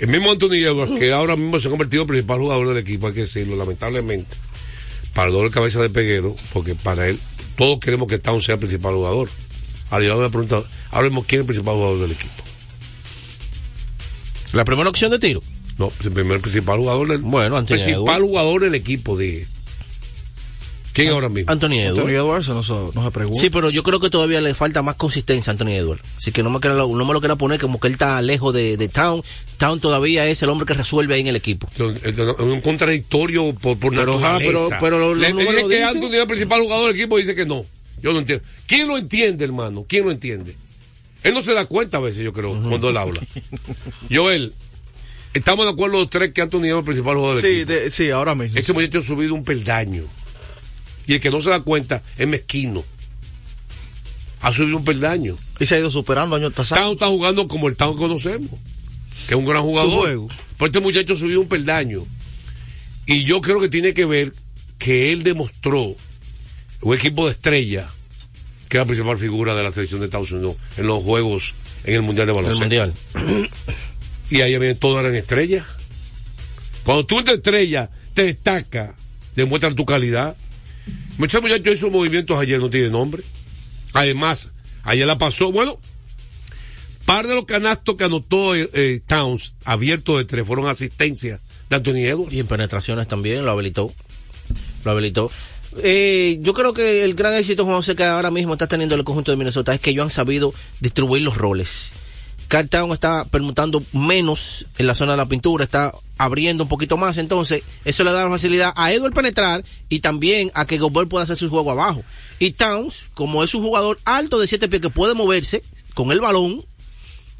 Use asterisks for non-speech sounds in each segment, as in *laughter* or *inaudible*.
El mismo Anthony Edwards, que ahora mismo se ha convertido en el principal jugador del equipo, hay que decirlo, lamentablemente, para el doble cabeza de Peguero, porque para él, todos queremos que Town sea el principal jugador. A Dios me pregunta, ahora mismo, ¿quién es el principal jugador del equipo? La primera opción de tiro. No, el primer principal jugador del Bueno, Anthony principal Edwards. jugador del equipo, dije. ¿Quién ahora mismo? Anthony Edwards. Anthony Edwards no se, no se pregunta. Sí, pero yo creo que todavía le falta más consistencia a Anthony Edwards. Así que no me, quiero- no me lo quiero poner como que él está lejos de, de Town. Town todavía es el hombre que resuelve ahí en el equipo. Es un contradictorio por, por Pero, naturaleza. pero- pero los- Le números que Anthony es el principal jugador del equipo dice que no. Yo no entiendo. ¿Quién lo entiende, hermano? ¿Quién lo entiende? Él no se da cuenta a veces, yo creo, cuando él habla. Joel, estamos de acuerdo los tres que Anthony es el principal jugador del Sí, equipo. de- sí, ahora mismo. Ese muchacho ha subido un peldaño. Y el que no se da cuenta es mezquino. Ha subido un peldaño. Y se ha ido superando año tras año. Está jugando como el Town que conocemos, que es un gran jugador. Pero este muchacho subió un peldaño. Y yo creo que tiene que ver que él demostró un equipo de estrella, que es la principal figura de la selección de Estados Unidos en los juegos en el Mundial de En el Baloncesto. mundial. Y ahí vienen todas eran estrellas. Cuando tú eres estrella, te destaca, demuestran tu calidad. Este muchacho hizo movimientos ayer, no tiene nombre. Además, ayer la pasó, bueno, par de los canastos que anotó eh, eh, Towns, abiertos de tres, fueron asistencias de Anthony Edwards. Y en penetraciones también lo habilitó. Lo habilitó. Eh, yo creo que el gran éxito, Juan José, que ahora mismo está teniendo el conjunto de Minnesota es que ellos han sabido distribuir los roles. Carl Town está permutando menos en la zona de la pintura, está abriendo un poquito más, entonces eso le da la facilidad a Edward penetrar y también a que Gobert pueda hacer su juego abajo. Y Towns, como es un jugador alto de siete pies que puede moverse con el balón,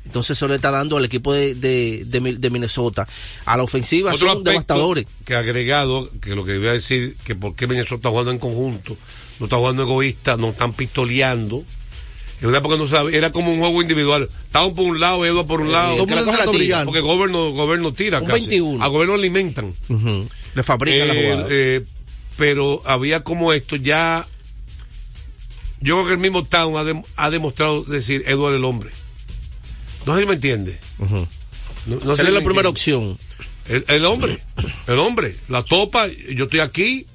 entonces eso le está dando al equipo de, de, de Mi- de Minnesota. A la ofensiva Otro son devastadores. que agregado, que lo que iba a decir, que por qué Minnesota está jugando en conjunto, no está jugando egoísta, no están pistoleando. En una época no sabe, era como un juego individual. Estaban por un lado, Edward por un lado. Eh, que la la tira. Porque Gobierno, Gobierno tira Un casi. 21. A Gobierno alimentan. Le fabrican la Eh, jugada. eh, pero había como esto ya. Yo creo que el mismo Town ha, dem- ha demostrado decir Edward el hombre. No sé si me entiende. Ujú. No, no sé Esa si es la me primera entiende. opción. El, el hombre, el hombre, la topa, yo estoy aquí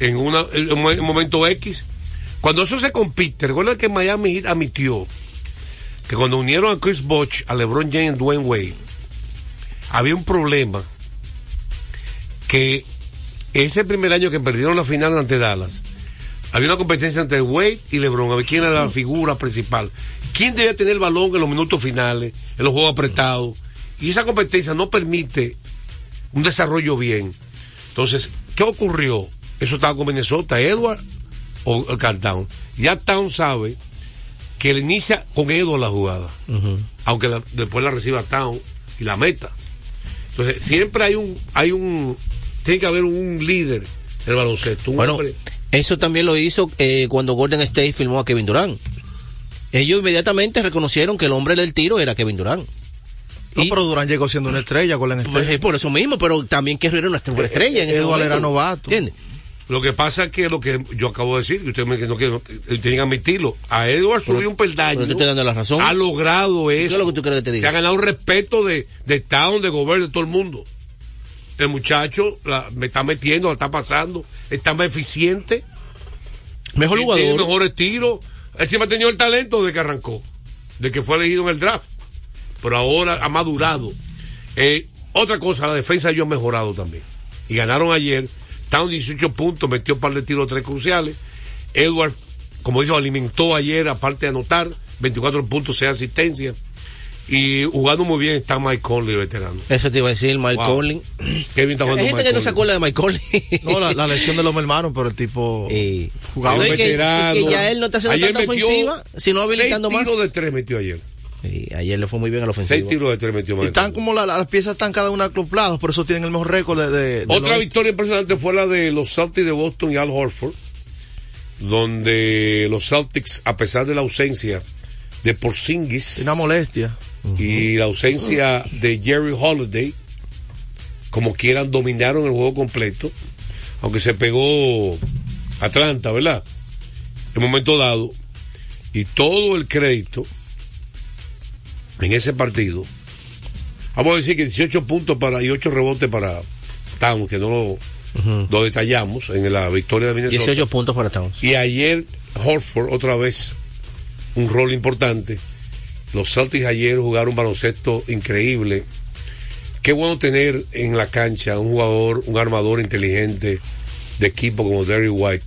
una, en un momento X. Cuando eso se compite, recuerda que Miami Heat admitió que cuando unieron a Chris Bosh, a LeBron James y Dwayne Wade, había un problema que ese primer año que perdieron la final ante Dallas, había una competencia entre Wade y LeBron, a ver quién era la figura principal, quién debía tener el balón en los minutos finales, en los juegos apretados, y esa competencia no permite un desarrollo bien. Entonces, ¿qué ocurrió? Eso estaba con Minnesota, Edward o el Carl Town. Ya Town sabe que él inicia con Edward la jugada, aunque la- después la reciba Town y la meta. Entonces, siempre hay un, hay un, tiene que haber un líder en el baloncesto. un Bueno, hombre- eso también lo hizo eh, cuando Golden State firmó a Kevin Durant. Ellos inmediatamente reconocieron que el hombre del tiro era Kevin Durant. No, Y- pero Durán llegó siendo una estrella con la Pues, es por eso mismo, pero también que era una estrella estrella en ese Edward era momento. novato. ¿Entiendes? Lo que pasa es que lo que yo acabo de decir, que ustedes me, no, que que tienen que admitirlo, a Edward Pero- subió un peldaño. pero te estoy dando la razón. Ha logrado eso. es lo que tú quieres que te diga? Se ha ganado un respeto de, de Town, de gobierno, de todo el mundo. El muchacho la, me está metiendo, la está pasando, está más eficiente, Mejor y tiene jugador. mejores tiros. Él siempre ha tenido el talento de que arrancó, de que fue elegido en el draft. Pero ahora ha madurado. Eh, otra cosa, la defensa yo ha mejorado también. Y ganaron ayer. Town 18 puntos, metió un par de tiros tres cruciales. Edward, como dijo, alimentó ayer, aparte de anotar, 24 puntos, 6 asistencias. Y jugando muy bien está Mike Conley, el veterano. Eso te iba a decir, Mike Wow. Conley. Qué bien está Hay jugando gente Mike que no se acuerda de Mike Conley. No, la, la lesión de los *laughs* mermaron, pero el tipo Eh, jugaba que- veterano. es que ya él no está haciendo Ayer tanta metió ofensiva, sino habilitando seis más. tiros de tres metió ayer. Sí, ayer le fue muy bien a la Seis tiros de tres metió Y están como la- la- las piezas están cada una acopladas, por eso tienen el mejor récord de, de- de Otra los- victoria impresionante fue la de los Celtics de Boston y Al Horford, donde los Celtics, a pesar de la ausencia de Porzingis una molestia. y la ausencia de Jerry Holiday, como quieran, dominaron el juego completo, aunque se pegó Atlanta, ¿verdad? En un momento dado, y todo el crédito en ese partido, vamos a decir que 18 puntos para y 8 rebotes para Towns, que no lo, lo detallamos en la victoria de Minnesota. 18 puntos para Towns. Y ayer Horford otra vez un rol importante. Los Celtics ayer jugaron un baloncesto increíble. Qué bueno tener en la cancha un jugador, un armador inteligente de equipo como Derry White,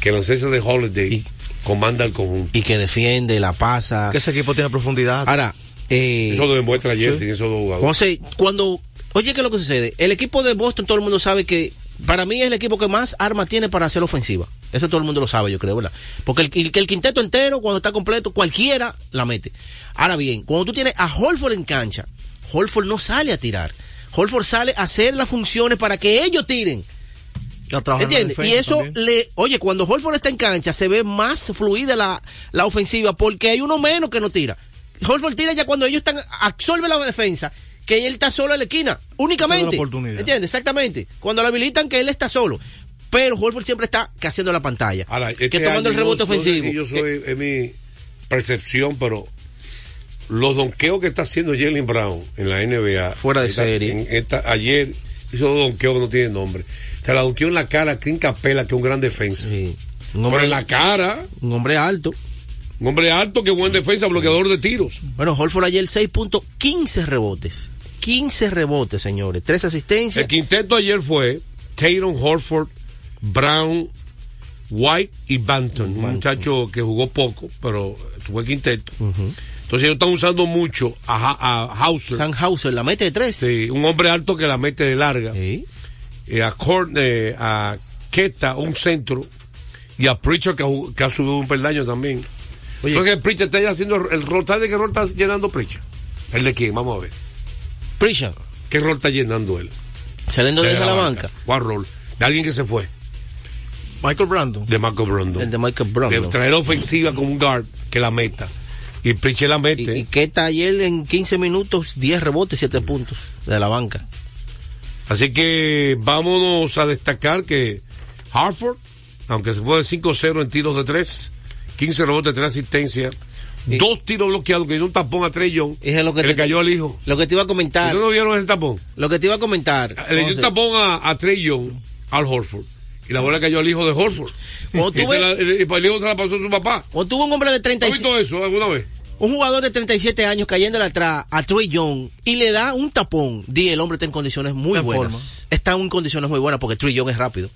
que la ausencia de Holiday Y- comanda el conjunto. Y que defiende, la pasa. Que ese equipo tiene profundidad. Ahora, eh, Eso lo demuestra ayer Sí. sin esos dos jugadores. José, cuando, oye, ¿qué es lo que sucede? El equipo de Boston, todo el mundo sabe que para mí es el equipo que más armas tiene para hacer ofensiva. Eso todo el mundo lo sabe, yo creo, ¿verdad? Porque el, el, el quinteto entero, cuando está completo, cualquiera la mete. Ahora bien, cuando tú tienes a Holford en cancha, Holford no sale a tirar. Holford sale a hacer las funciones para que ellos tiren. ¿Entiendes? Y eso también. le, oye, cuando Holford está en cancha se ve más fluida la, la ofensiva porque hay uno menos que no tira. Holford tira ya cuando ellos están, absorbe la defensa, que él está solo en la esquina, únicamente. oportunidad. ¿Entiendes? Exactamente. Cuando lo habilitan que él está solo. Pero Holford siempre está que haciendo la pantalla. Ahora, que este tomando el rebote no- no sé ofensivo. si yo soy, es mi percepción, pero los donqueos que está haciendo Jalen Brown en la NBA. Fuera de esta- serie. en esta- ayer hizo dos donqueos que no tienen nombre. Se la donqueó en la cara a Clint Capela, que es un gran defensa. Sí. Un, Pero hombre, en la cara, un hombre alto. Un hombre alto, que buen defensa, bloqueador de tiros. Bueno, Holford ayer 6 puntos, 15 rebotes. 15 rebotes, señores. Tres asistencias. El quinteto ayer fue Tatum, Horford, Brown, White y Banton. Un muchacho que jugó poco, pero tuvo el quinteto. Entonces ellos están usando mucho a, a Hauser. Sanhauser la mete de tres. Sí, un hombre alto que la mete de larga. Sí. Eh, a, Cort- eh, a Keta, un centro. Y a que, jug- que ha subido un peldaño también. Oye. Entonces Preacher está ya haciendo el rol. ¿Sabe de qué rol está llenando Preacher? ¿El de quién? Vamos a ver. Prisha, ¿Qué rol está llenando él? saliendo desde la banca. ¿Cuál rol? De alguien que se fue. Michael Brandon. De Marco Brando. El de Michael Brown. De traer ofensiva como un guard que la meta. Y Preacher la mete. Y, y que está ayer en 15 minutos, 10 rebotes, 7 puntos de la banca. Así que vámonos a destacar que Hartford, aunque se fue de 5-0 en tiros de 3, 15 rebotes, 3 asistencias, dos tiros bloqueados, que dio un tapón a Trey Young, Es lo que que le te- cayó al hijo. Lo que te iba a comentar, ¿Ustedes no vieron ese tapón? lo que te iba a comentar. Le dio un tapón a, a Trey Young, al Horford, y la bola cayó al hijo de Horford. *laughs* Y, la- y el hijo se la pasó a su papá. Cuando tuvo un hombre de ¿Has 37, visto eso alguna vez? un jugador de 37 años cayéndole atrás a Troy Young y le da un tapón, di el hombre está en condiciones muy buenas. forma. Está en condiciones muy buenas porque Troy Young es rápido.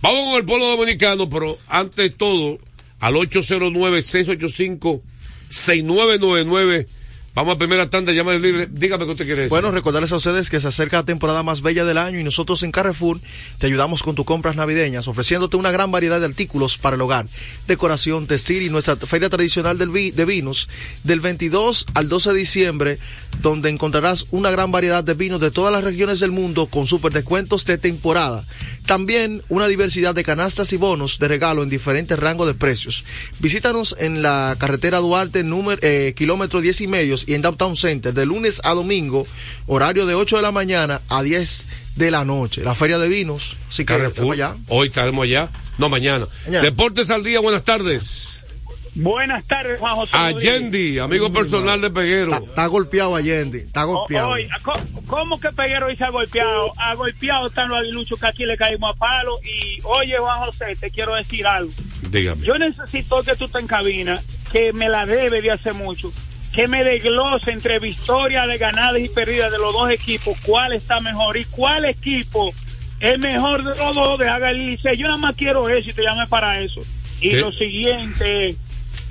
Vamos con el pueblo dominicano, pero antes de todo, al 809-685-6999. Vamos a primera tanda, llama libre. Dígame qué usted quiere decir. Bueno, recordarles a ustedes que se acerca la temporada más bella del año y nosotros en Carrefour te ayudamos con tus compras navideñas, ofreciéndote una gran variedad de artículos para el hogar, decoración, textil y nuestra feria tradicional del vi- de vinos del 22 al 12 de diciembre, donde encontrarás una gran variedad de vinos de todas las regiones del mundo con super descuentos de temporada. También una diversidad de canastas y bonos de regalo en diferentes rangos de precios. Visítanos en la carretera Duarte, número, eh, kilómetro 10 y y en Downtown Center de lunes a domingo, horario de 8 de la mañana a 10 de la noche. La feria de vinos. Así que Carrefour. allá. Hoy estaremos allá. No, mañana. Mañana. Deportes al día, buenas tardes. Buenas tardes, Juan José. Allende, amigo personal de Peguero. Está, está golpeado Allende, está golpeado. Oye, ¿cómo- ¿cómo que Peguero hoy se ha golpeado? Ha golpeado están los aguiluchos que aquí le caímos a palo. Y oye, Juan José, te quiero decir algo. Dígame. Yo necesito que tú estés en cabina, que me la debe de hace mucho, que me desglose entre victorias de ganadas y perdidas de los dos equipos, cuál está mejor y cuál equipo es mejor de los dos de haga el liceo. Yo nada más quiero eso y te llamé para eso. Y ¿Qué? lo siguiente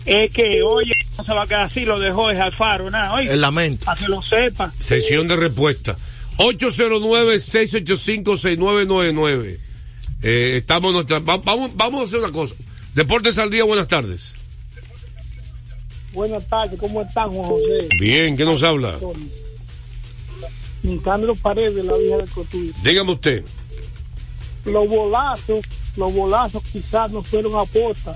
es que, oye, no se va a quedar así, lo dejó es Alfaro, nada, oye, El lamento. para que lo sepa. Sesión de respuesta. 809-685-6999. Eh, estamos nuestra. va- vamos, vamos a hacer una cosa. Deportes al día, buenas tardes. Buenas tardes, ¿cómo están, Juan José? Bien, ¿qué nos habla? Nicandro Paredes, de la vieja del Cotuí. Dígame usted. Los bolazos, los bolazos quizás no fueron a posta,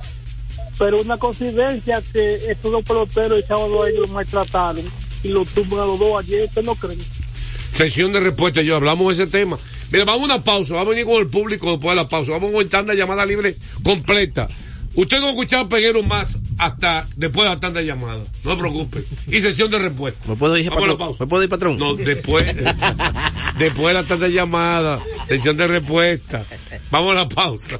pero una coincidencia que estos dos peloteros el sábado ellos los maltrataron y los tumban a los dos ayer, ¿usted no cree? Sesión de respuesta, yo hablamos de ese tema. Mira, vamos a una pausa, vamos a venir con el público después de la pausa. Vamos a una tanda llamada libre completa. Usted no ha escuchado Peguero más hasta después de la tanda de llamadas. No se preocupe. Y sesión de respuesta. ¿Me puedo ir, patrón? pausa. ¿Me puedo ir, patrón? No, después. después de la tanda de llamadas. Sesión de respuesta. Vamos a la pausa.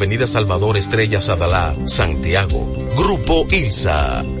Avenida Salvador Estrella Sadalá, Santiago. Grupo ILSA.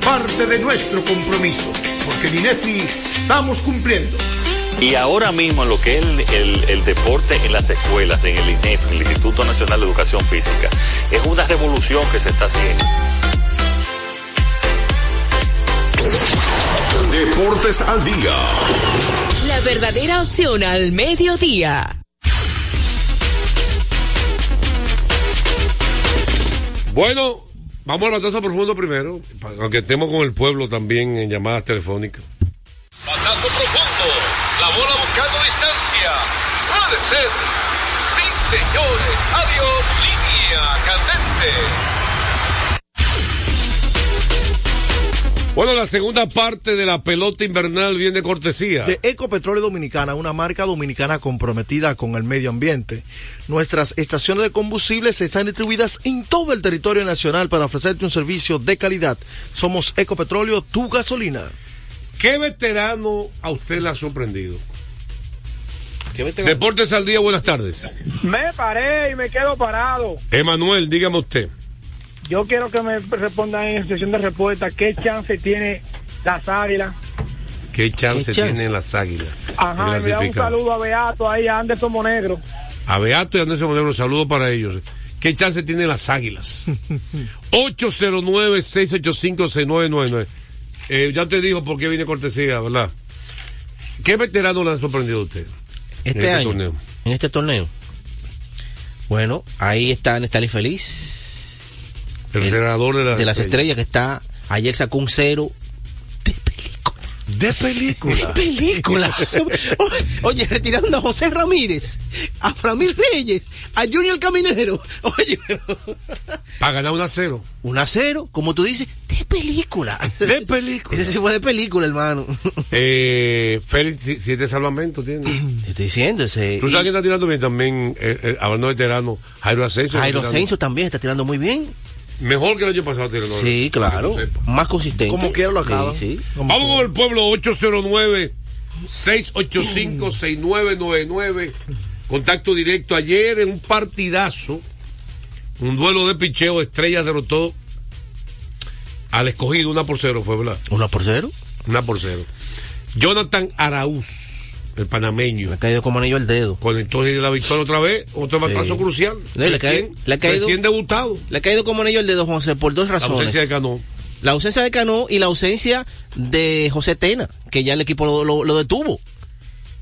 parte de nuestro compromiso, porque en INEFI estamos cumpliendo. Y ahora mismo lo que es el, el, el, deporte en las escuelas, en el INEF, en el Instituto Nacional de Educación Física, es una revolución que se está haciendo. Deportes al día. La verdadera opción al mediodía. Bueno, Vamos al batazo profundo primero, aunque estemos con el pueblo también en llamadas telefónicas. Batazo profundo, la bola buscando distancia. Puede ser. Sí, señores. Adiós, línea candente. Bueno, la segunda parte de la pelota invernal viene de cortesía. De Ecopetróleo Dominicana, una marca dominicana comprometida con el medio ambiente. Nuestras estaciones de combustibles están distribuidas en todo el territorio nacional para ofrecerte un servicio de calidad. Somos Ecopetróleo, tu gasolina. ¿Qué veterano a usted le ha sorprendido? Deportes al día, buenas tardes. Me paré y me quedo parado. Emanuel, dígame usted. Yo quiero que me respondan en sesión de respuesta qué chance tiene las águilas. ¿Qué chance, ¿Qué chance? tienen las águilas? Ajá, me da un saludo a Beato ahí, a Anderson Monegro. A Beato y a Anderson Monegro, saludo para ellos. ¿Qué chance tienen las águilas? *laughs* 809-685-6999. Eh, ya te dijo por qué viene cortesía, ¿verdad? ¿Qué veterano le ha sorprendido a usted? Este, en este año. Torneo? En este torneo. Bueno, ahí está Nestalí Feliz. El, el senador de, la de las estrellas que está ayer sacó un cero de película. De película. De película. *laughs* Oye, retirando a José Ramírez, a Framil Reyes, a Junior Caminero. Oye, para ganar un a cero. Un a cero, como tú dices, de película. De película. Ese fue de película, hermano. Eh, Félix, siete salvamentos tiene. Te estoy diciendo ese. Tú sabes que está tirando bien también, eh, eh, hablando de veterano, Jairo Asensio. Jairo Asensio también está tirando muy bien. Mejor que el año pasado. Tirando, sí, claro. Más consistente. Como quiera lo acaba. Sí, sí. Vamos con el pueblo 809 685 6999 Contacto directo ayer en un partidazo. Un duelo de picheo. Estrellas derrotó al escogido. Una por cero fue, ¿verdad? Una por cero. Una por cero. Jonathan Araúz, el panameño. Me ha caído como anillo al dedo. Conectó de la victoria otra vez. Otro sí. crucial. Le, recién, le ha caído, recién debutado. Le ha caído como anillo al dedo, José, por dos razones. La ausencia de Cano. La ausencia de Cano y la ausencia de José Tena, que ya el equipo lo, lo, lo detuvo.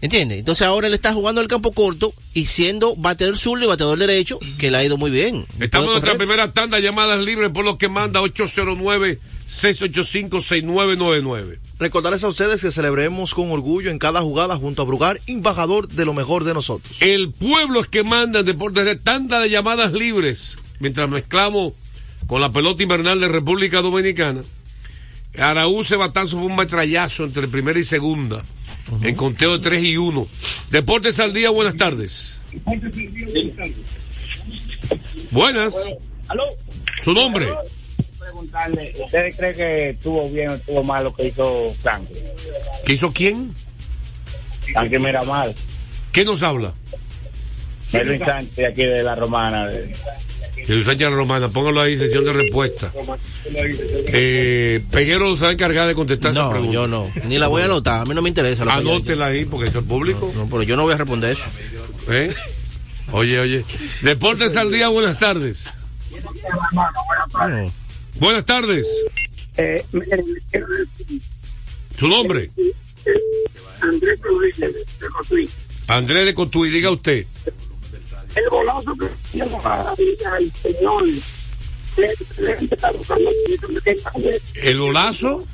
¿Entiendes? Entonces ahora él está jugando el campo corto y siendo bateador zurdo y bateador derecho, que le ha ido muy bien. Estamos en nuestra primera tanda, llamadas libres por lo que manda 809 685-6999. Recordarles a ustedes que celebremos con orgullo en cada jugada junto a Brugar, embajador de lo mejor de nosotros. El pueblo es que manda en deportes de tanda de llamadas libres. mientras mezclamos con la pelota invernal de República Dominicana. Araúz Batazo fue un metrallazo entre primera y segunda, en conteo de 3 y 1. Deportes al día, buenas tardes. Buenas. ¿Aló? Su nombre. Preguntarle, ¿ustedes creen que estuvo bien o estuvo mal lo que hizo Frankie? ¿Qué hizo quién? Frankie Miramar. ¿Qué nos habla? Melvin Sánchez aquí de la Romana. de- Luis Sánchez Romana, póngalo ahí, sesión de respuesta. Eh, Peguero se va a encargar de contestar esa No, pregunta. yo no. Ni la voy a anotar. A mí no me interesa. lo Anótela ahí, porque eso es público. No, pero yo no voy a responder eso. ¿Eh? Oye, oye. Deportes al día, buenas tardes. Buenas tardes. Eh, ¿Su nombre? Andrés de Cotuí. Andrés de Cotuí, diga usted. El golazo que al señor. ¿El bolazo?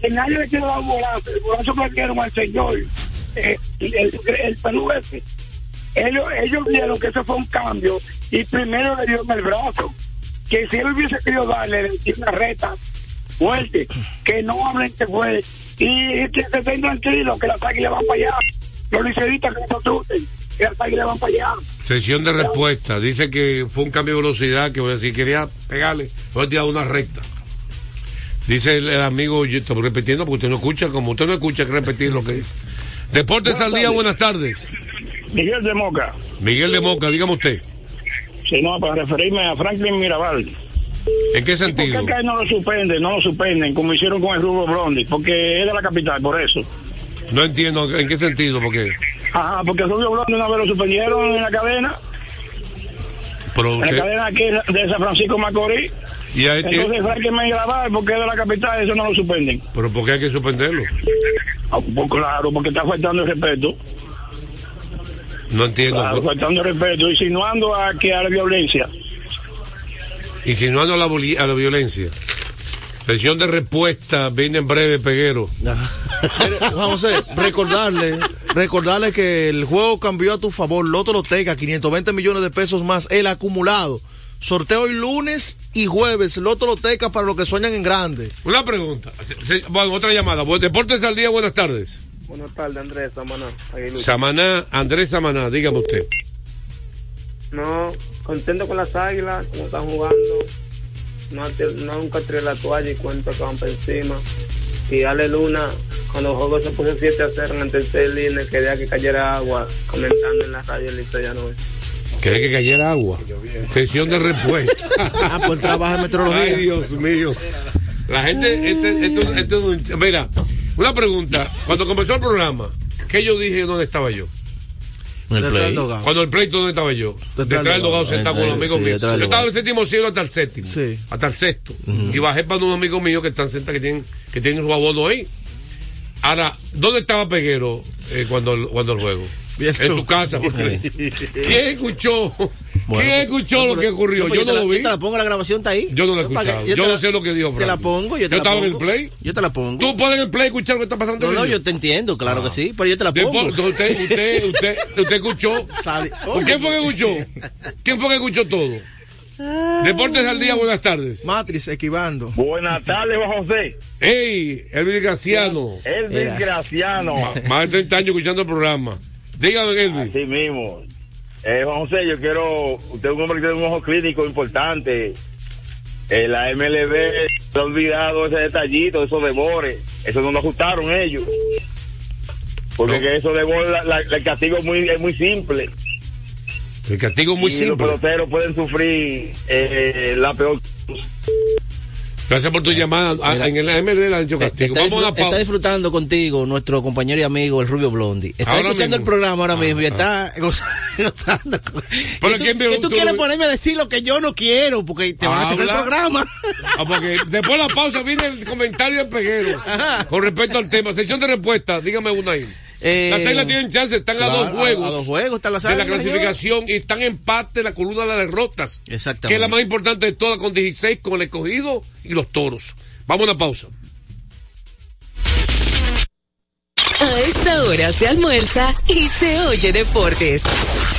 que nadie le quiere dar un golazo. El golazo que le dieron al señor. eh, el, el Perú ese. Ellos, ellos vieron que eso fue un cambio y primero le dieron el brazo. Que si él hubiese querido darle una reta fuerte, que no hablen que fue y que se estén tranquilos, que las águilas van para allá. Los liceístas que no se asusten, que las águilas van para allá. Sesión de respuesta. Dice que fue un cambio de velocidad, que si quería pegarle, fue tirar una recta. Dice el, el amigo, yo estoy repitiendo porque usted no escucha, como usted no escucha, hay que repetir lo que dice. Deportes al día, buenas tardes. Miguel de Moca. Miguel de Moca, dígame usted. Sí, no, para referirme a Franklin Mirabal. ¿En qué ¿Por sentido? qué acá no lo suspenden, no lo suspenden, como hicieron con el Rubro Blondi? Porque es de la capital, por eso. No entiendo en qué sentido, porque. Ajá, porque el Rubio Blondi una vez lo suspendieron en la cadena, Pero en la cadena aquí de San Francisco Macorís. y Entonces Franklin Mirabal, porque es de la capital, eso no lo suspenden. pero ¿por qué hay que suspenderlo? Ah, pues claro, porque está faltando el respeto. No entiendo. Claro, faltando respeto, insinuando a que a la violencia. Insinuando a la, voli- a la violencia. Sesión de respuesta, viene en breve, Peguero. José, recordarle, recordarle que el juego cambió a tu favor. Loto Loteca, 520 millones de pesos más el acumulado. Sorteo hoy lunes y jueves. Loto Loteca para los que sueñan en grande. Una pregunta. Bueno, otra llamada. Deportes al día, buenas tardes. Buenas tardes, Andrés Samaná. Aguilucho. Samaná, Andrés Samaná, dígame usted. No, contento con las águilas, como están jugando. No, te- no nunca tiré la toalla y cuento que van por encima. Y Ale Luna, cuando el juego se puso 7 a 0 en el tercer línea, quería que cayera agua, comentando en la radio listo ya no es. Quería que cayera agua. Sesión de respuesta. Ah, pues trabaja en meteorología. Ay, Dios mío. La gente, este, esto- esto es un- mira, una pregunta. Cuando comenzó el programa, ¿qué yo dije dónde estaba yo? En el play. Cuando el pleito, ¿dónde estaba yo? Detrás Detrás del dogado sentado con los Sí, amigos míos. Yo estaba en el séptimo cielo hasta el séptimo. Sí. Hasta el sexto. Y bajé para unos amigos míos que están sentados, que tienen, que tienen su abono ahí. Ahora, ¿dónde estaba Peguero eh, cuando, el- cuando el juego? Bien, en su casa. porque- ¿Quién escuchó? Bueno, ¿Quién escuchó no, lo que ocurrió? pues yo no la- lo vi. Yo te la pongo, la grabación está ahí. Yo no la he escuchado. Yo no la- sé lo que dijo Te la pongo, yo te Yo la estaba en el play. Yo te la pongo. Tú puedes en el play escuchar lo que está pasando. No, no, yo te entiendo, claro que sí, pero yo te la pongo. Después, usted, usted, *laughs* usted, usted escuchó. Sale- ¿Por ¿Quién fue que escuchó? ¿Quién fue que escuchó todo? Deportes al día, buenas tardes. Matriz, equivando. Buenas tardes, Juan José. Hey, Elvin Graciano. El Era. desgraciano. Más de 30 años escuchando el programa. Dígame, Elvin. Así mismo. Eh, Juan José, yo quiero. Usted es un hombre que tiene un ojo clínico importante. Eh, la MLB se ha olvidado ese detallito, esos devores. Eso no lo ajustaron ellos. Porque No. que eso de la, la- el castigo es muy, es muy simple. El castigo es muy y simple. los peloteros pueden sufrir eh, la peor. Gracias por tu llamada. Ah, En el MLB le han dicho castigo. Está, Vamos a está disfrutando contigo nuestro compañero y amigo, el Rubio Blondi. Está Ahora escuchando mismo. el programa ahora Ah, mismo y ah. está goz- *laughs* gozando. Pero y tú, ¿quién tú tú quieres ponerme a decir lo que yo no quiero porque te van a hacer el programa. Ah, porque después de la pausa viene el comentario de Peguero con respecto al tema. Sección de respuesta, dígame una ahí. Eh, las águilas tienen chance, están a dos juegos. a dos juegos están las de la águilas, clasificación y están en empate en la columna de las derrotas. Exactamente. Que es la más importante de todas, con 16 con el escogido y los toros. Vamos a una pausa. A esta hora se almuerza y se oye deportes.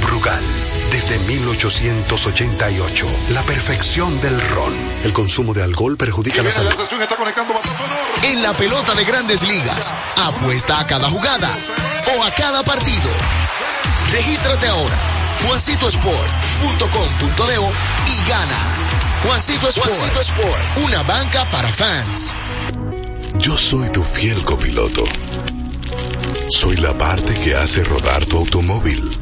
Brugal, desde 1888, la perfección del ron. El consumo de alcohol perjudica la salud. En la pelota de grandes ligas, apuesta a cada jugada o a cada partido. Regístrate ahora, juancitosport.com.de y gana. Juancito Sport, Juancito Sport, una banca para fans. Yo soy tu fiel copiloto. Soy la parte que hace rodar tu automóvil.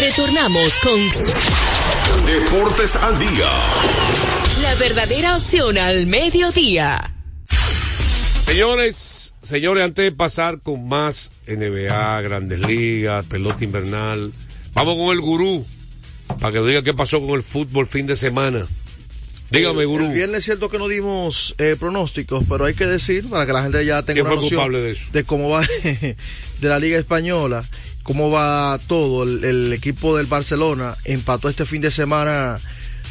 Retornamos con Deportes al día. la verdadera opción al mediodía. Señores, señores, antes de pasar con más NBA, Grandes Ligas, pelota invernal, vamos con el gurú para que nos diga qué pasó con el fútbol fin de semana. Dígame, El gurú. viernes es cierto que no dimos eh, pronósticos, pero hay que decir, para que la gente ya tenga ¿Quién una noción culpable de eso? de cómo va *laughs* de la Liga Española, cómo va todo. El, el equipo del Barcelona empató este fin de semana,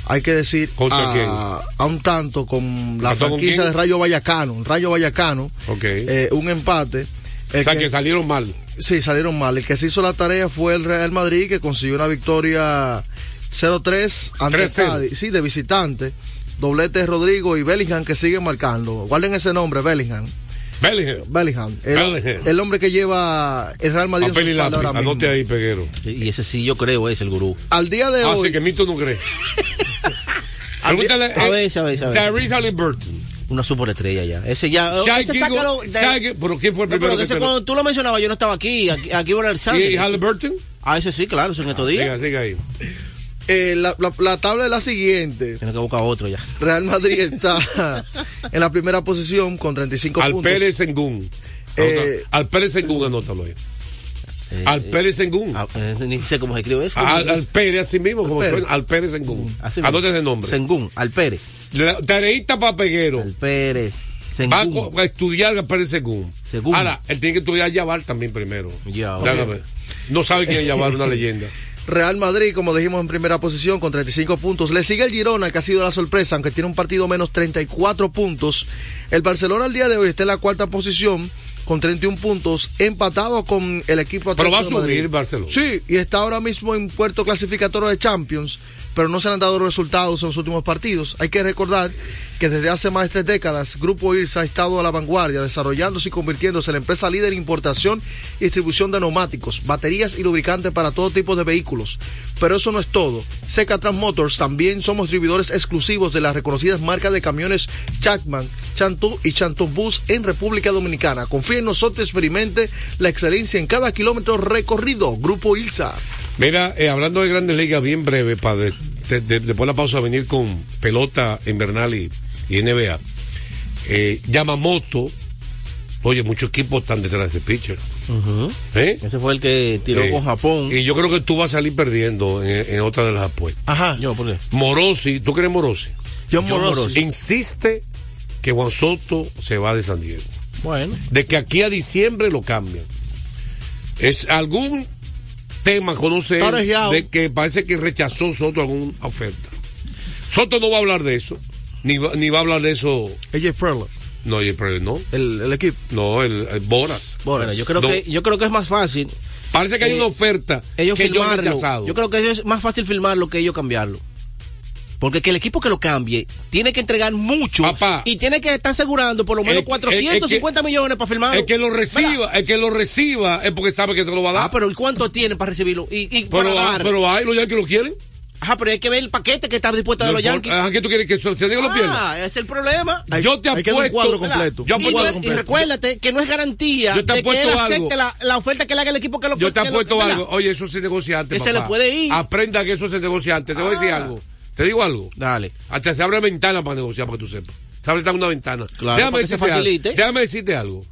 hay que decir, ¿Contra a, un tanto con la ¿Empató con franquicia de Rayo Vallecano. Rayo Vallecano, eh, un empate. El o sea, que salieron mal. Sí, salieron mal. El que se hizo la tarea fue el Real Madrid, que consiguió una victoria 0-3 ante 3-0. Cádiz. Sí, de visitante. Doblete de Rodrigo y Bellingham que sigue marcando. Guarden ese nombre, Bellingham. Bellingham. Bellingham. El, Bellingham. el hombre que lleva el Real Madrid en Papel su y lápiz. ahora mismo. Anote ahí, Peguero. Y ese sí yo creo es el gurú. Al día de Así hoy. que Mito no cree. *laughs* Pregúntale A veces, a veces, a veces. Tyrese Halliburton. Una superestrella ya. Ese ya. Shai ese Gilgeous- sácalo. Shai Gil- ¿Pero quién fue el No, primero pero que ese lo- cuando tú lo mencionabas, yo no estaba aquí. Aquí, aquí iba el Alexander. ¿Y Halliburton? Ah, ese sí, claro, eso en estos días. Siga, siga ahí. Eh, la, la- la tabla es la siguiente. Tiene que buscar otro ya. Real Madrid está *laughs* en la primera posición con 35 Al puntos. Pérez Sengun. Eh, Al Pérez Sengun, anótalo ahí. Eh, Al Pérez Sengun. ah, eh, ni sé cómo se escribe eso. Al, al Pérez, así mismo, como Pérez. suena. Al Pérez mismo. Anote ese nombre. Sengún, al Pérez. La- Tareita para Peguero. Al Pérez. Va a, Sengún. co- a estudiar al Pérez Sengun. Según. Ahora, él tiene que estudiar Yavar también primero. Ya, Ya, ok. a ver. No sabe quién es Yavar, una leyenda. Real Madrid, como dijimos en primera posición, con 35 puntos. Le sigue el Girona, que ha sido la sorpresa, aunque tiene un partido menos 34 puntos. El Barcelona al día de hoy está en la cuarta posición, con 31 puntos, empatado con el equipo Pero va a subir. Barcelona. Sí, y está ahora mismo en puerto clasificatorio de Champions, pero no se han dado resultados en los últimos partidos. Hay que recordar que desde hace más de tres décadas, Grupo IRSA ha estado a la vanguardia, desarrollándose y convirtiéndose en la empresa líder en importación y distribución de neumáticos, baterías y lubricantes para todo tipo de vehículos. Pero eso no es todo. Seca Trans Motors también somos distribuidores exclusivos de las reconocidas marcas de camiones Chapman, Chantú y Chantón Bus en República Dominicana. Confíe en nosotros, experimente la excelencia en cada kilómetro recorrido. Grupo ILSA. Mira, eh, hablando de grandes ligas, bien breve, para de- de- de- después de la pausa venir con pelota invernal y, y NBA. Eh, Yamamoto, oye, muchos equipos están detrás de ese pitcher. ¿eh? Ese fue el que tiró Eh, con Japón. Y yo creo que tú vas a salir perdiendo en, en otra de las apuestas. Ajá. Yo, ¿por qué? Morosi, ¿tú crees Morosi? Morosi. Morosi. Insiste que Juan Soto se va de San Diego. Bueno. De que aquí a diciembre lo cambian. ¿Es algún tema conoce de que parece que rechazó Soto alguna oferta? Soto no va a hablar de eso. Ni va, ni va a hablar de eso. AJ Perla, No, y el- no. el, el equipo. No, el, el Boras. Bueno, yo creo No. que yo creo que es más fácil Parece que hay Eh, una oferta ellos que yo he filmarlo. rechazado. Yo creo que es más fácil filmarlo que ellos cambiarlo. Porque que el equipo que lo cambie tiene que entregar mucho y tiene que estar asegurando por lo menos El- 450 el- el que- millones para firmar. El que lo reciba, el que lo reciba es porque sabe que te lo va a dar. Ah, pero ¿y cuánto tiene para recibirlo? Y, y pero, para dar. pero hay los Yankees lo quieren. Ajá, pero hay que ver el paquete que está dispuesto de No los. Yankees. Ajá, ¿qué tú quieres que se diga lo pierda? Ah, ese es el problema. yo te apuesto. Yo y, apuesto. no- y recuérdate que no es garantía Yo te de que él algo. acepte la, la oferta que le haga el equipo que lo Yo te que apuesto ¿verdad? algo. Oye, eso es negociante. Que se papá. le puede ir. Aprenda que eso es negociante. Te voy a decir Ah. algo. Te digo algo. Dale. Hasta se abre ventana para negociar, para que tú sepas. Se abre una ventana. Claro, para que se decirte algo. facilite. Déjame decirte algo.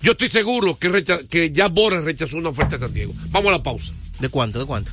Yo estoy seguro que ya Borges rechazó una oferta de San Diego. Vamos a la pausa. ¿De cuánto? ¿De cuánto?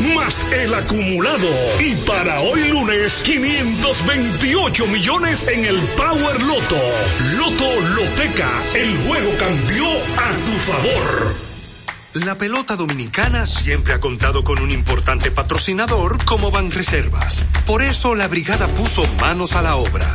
más el acumulado. Y para hoy lunes, 528 millones en el Power Loto. Loto Loteca, el juego cambió a tu favor. La pelota dominicana siempre ha contado con un importante patrocinador como Banreservas. Por eso la brigada puso manos a la obra.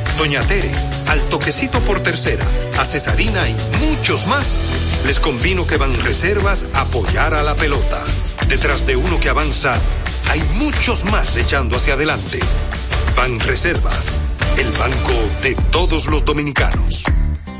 Doña Tere, al toquecito por tercera, a Cesarina y muchos más, les convino que van reservas a apoyar a la pelota. Detrás de uno que avanza, hay muchos más echando hacia adelante. Van Reservas, el banco de todos los dominicanos.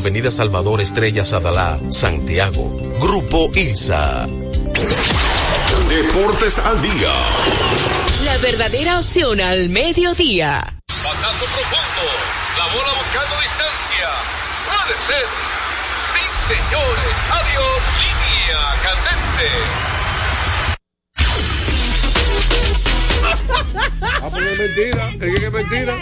Avenida Salvador Estrella Sadalá, Santiago. Grupo ILSA. Deportes al día. La verdadera opción al mediodía. Batazo profundo. La bola buscando distancia. Puede ser. Sí, señores. Adiós. Línea candente. Ah, pues es mentira. Es que es mentira.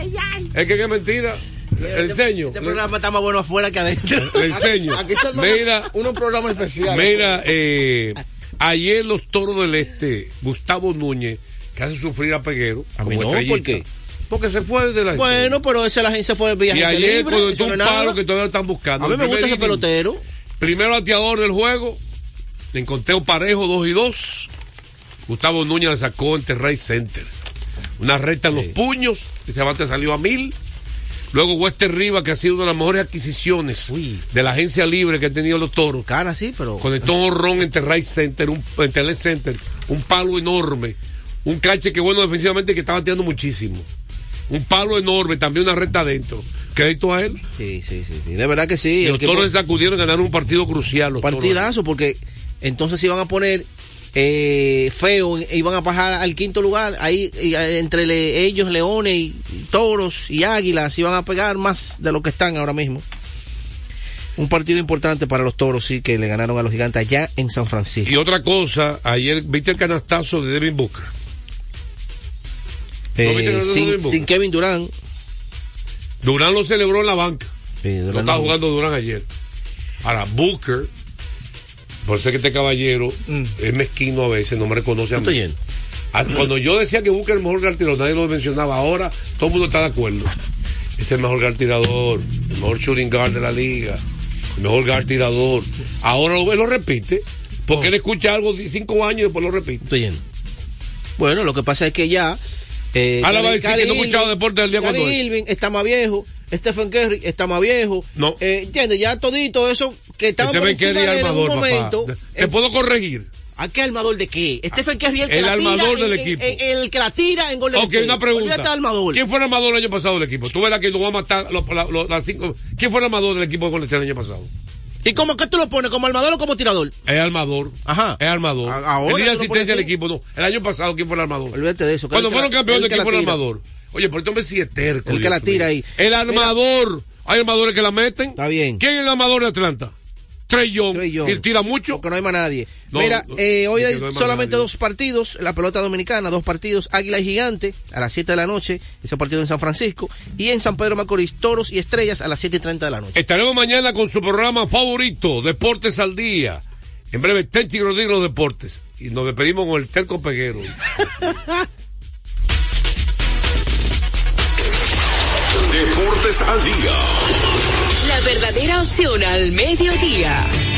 Es que es mentira. Le enseño. Este programa está más bueno afuera que adentro. Le enseño. Mira, unos programas especiales. Mira, eh, ayer los toros del este, Gustavo Núñez, que hace sufrir a Peguero. A mí como no, estrellita, ¿por qué? Porque se fue de la Bueno, pero esa la agencia fue el Y viaje ayer libre. cuando no un palo que todavía están buscando. A mí me gusta ese pelotero. Primero bateador del juego. En conteo parejo, 2 y 2. Gustavo Núñez le sacó en Terray Center. Una recta en los puños. Ese bate salió a mil. Luego Wester Riva, que ha sido una de las mejores adquisiciones de la agencia libre que han tenido los toros. Cara, sí, pero. Conectó un honrón en Terray Center, un, en Tele Center, un palo enorme. Un cache que bueno defensivamente que estaba tirando muchísimo. Un palo enorme, también una recta adentro. Crédito a él. Sí, sí, sí, sí. De verdad que sí. Y los toros se sacudieron ganaron un partido crucial. Los toros. partidazo, porque entonces iban a poner eh, feo, iban a bajar al quinto lugar, ahí eh, entre le- ellos, leones y, toros y águilas, iban a pegar más de lo que están ahora mismo. Un partido importante para los toros, sí, que le ganaron a los gigantes allá en San Francisco. Y otra cosa, ayer viste el canastazo de Devin Booker. Eh, ¿No viste que no sin, Devin Booker? sin Kevin Durant. Durán lo celebró en la banca. Sí, No estaba jugando Durán ayer. Ahora, Booker, por eso es que este caballero es mezquino a veces, no me reconoce a Mm. Mí. estoy. Ah, Cuando yo decía que es el mejor guard tirador, nadie lo mencionaba. Ahora todo el mundo está de acuerdo. Es el mejor guard tirador, el mejor shooting guard de la liga, el mejor guard tirador. Ahora lo, él lo repite, porque él escucha algo de cinco años y después lo repite. Estoy yendo. Bueno, lo que pasa es que ya Eh, Ahora va a decir que no Gary escuchado deporte del día cuando es. Irving está más viejo, Stephen Curry está más viejo. No. Eh, ¿Entiendes? Ya todito eso que estaba encima Curry de él en armador, un papá. momento. ¿Te puedo corregir? ¿A qué armador de qué? Stephen Curry el que El la tira armador del en- equipo. en- en- el que la tira en Golden Ok, State. una pregunta. Armador. ¿Quién fue el armador el año pasado del equipo? Tú verás que lo va a matar los- la- las cinco. ¿Quién fue el armador del equipo con este el año pasado? ¿Y cómo que tú lo pones? ¿Como armador o como tirador? Es armador. Ajá. Es armador. ahora el de lo asistencia así. equipo, no. El año pasado, ¿quién fue el armador? Olvídate de eso. Cuando fueron campeones, ¿quién fue el armador? Oye, por esto sí es terco. El que la tira ahí. El armador. Hay armadores que la meten. Está bien. ¿Quién es el armador de Atlanta? Trey Young. Trey Young. ¿Y tira mucho? Porque no hay más nadie. No, Mira, no, eh, hoy hay no solamente nadie. dos partidos, la pelota dominicana, dos partidos, Águila y Gigante, a las 7 de la noche, ese partido en San Francisco, y en San Pedro Macorís, Toros y Estrellas a las 7 y 30 de la noche. Estaremos mañana con su programa favorito, Deportes al Día. En breve, Tenchi Rodríguez los deportes. Y nos despedimos con el terco peguero. Deportes al día. Verdadera opción al mediodía.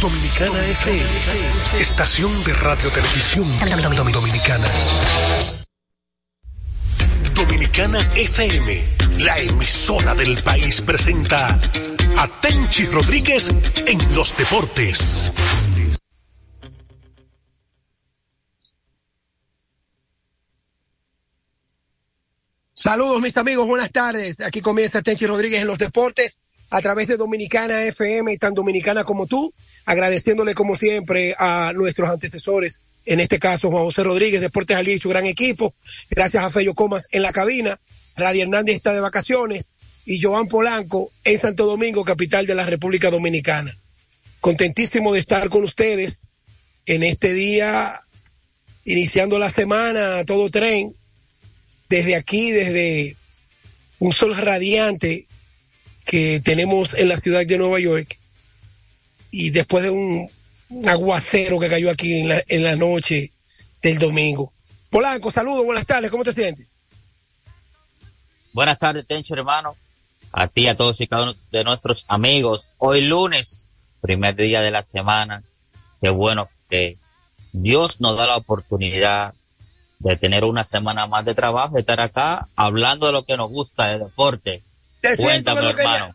Dominicana FM, estación de radio televisión dominicana. Dominicana FM, la emisora del país presenta a Tenchi Rodríguez en los deportes. Saludos mis amigos, buenas tardes. Aquí comienza Tenchi Rodríguez en los deportes a través de Dominicana FM, tan dominicana como tú, agradeciéndole como siempre a nuestros antecesores, en este caso Juan José Rodríguez, Deportes Ali y su gran equipo, gracias a Fello Comas en la cabina, Radio Hernández está de vacaciones. Y Joan Polanco en Santo Domingo, capital de la República Dominicana. Contentísimo de estar con ustedes en este día, iniciando la semana todo tren, desde aquí, desde un sol radiante que tenemos en la ciudad de Nueva York y después de un, un aguacero que cayó aquí en la, en la noche del domingo. Polanco, saludos, buenas tardes, ¿cómo te sientes? Buenas tardes, Tencho, hermano. A ti, a todos y cada uno de nuestros amigos. Hoy lunes, primer día de la semana. Qué bueno que Dios nos da la oportunidad de tener una semana más de trabajo, de estar acá hablando de lo que nos gusta, de deporte. Te Cuéntame, hermano. no,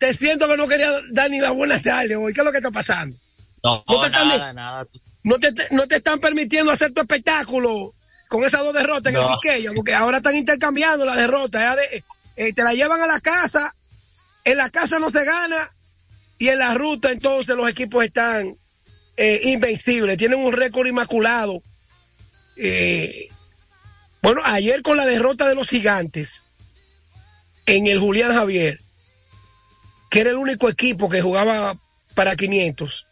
te siento que no quería dar ni la buenas tardes hoy. ¿Qué es lo que está pasando? No, No te están nada, ni- nada. No te, no te están permitiendo hacer tu espectáculo con esas dos derrotas en No. el Quiqueya, porque ahora están intercambiando las derrotas. ya de- eh, te la llevan a la casa, en la casa no se gana y en la ruta entonces los equipos están eh, invencibles, tienen un récord inmaculado. Eh, bueno, ayer con la derrota de los gigantes en el Julián Javier, que era el único equipo que jugaba para 500,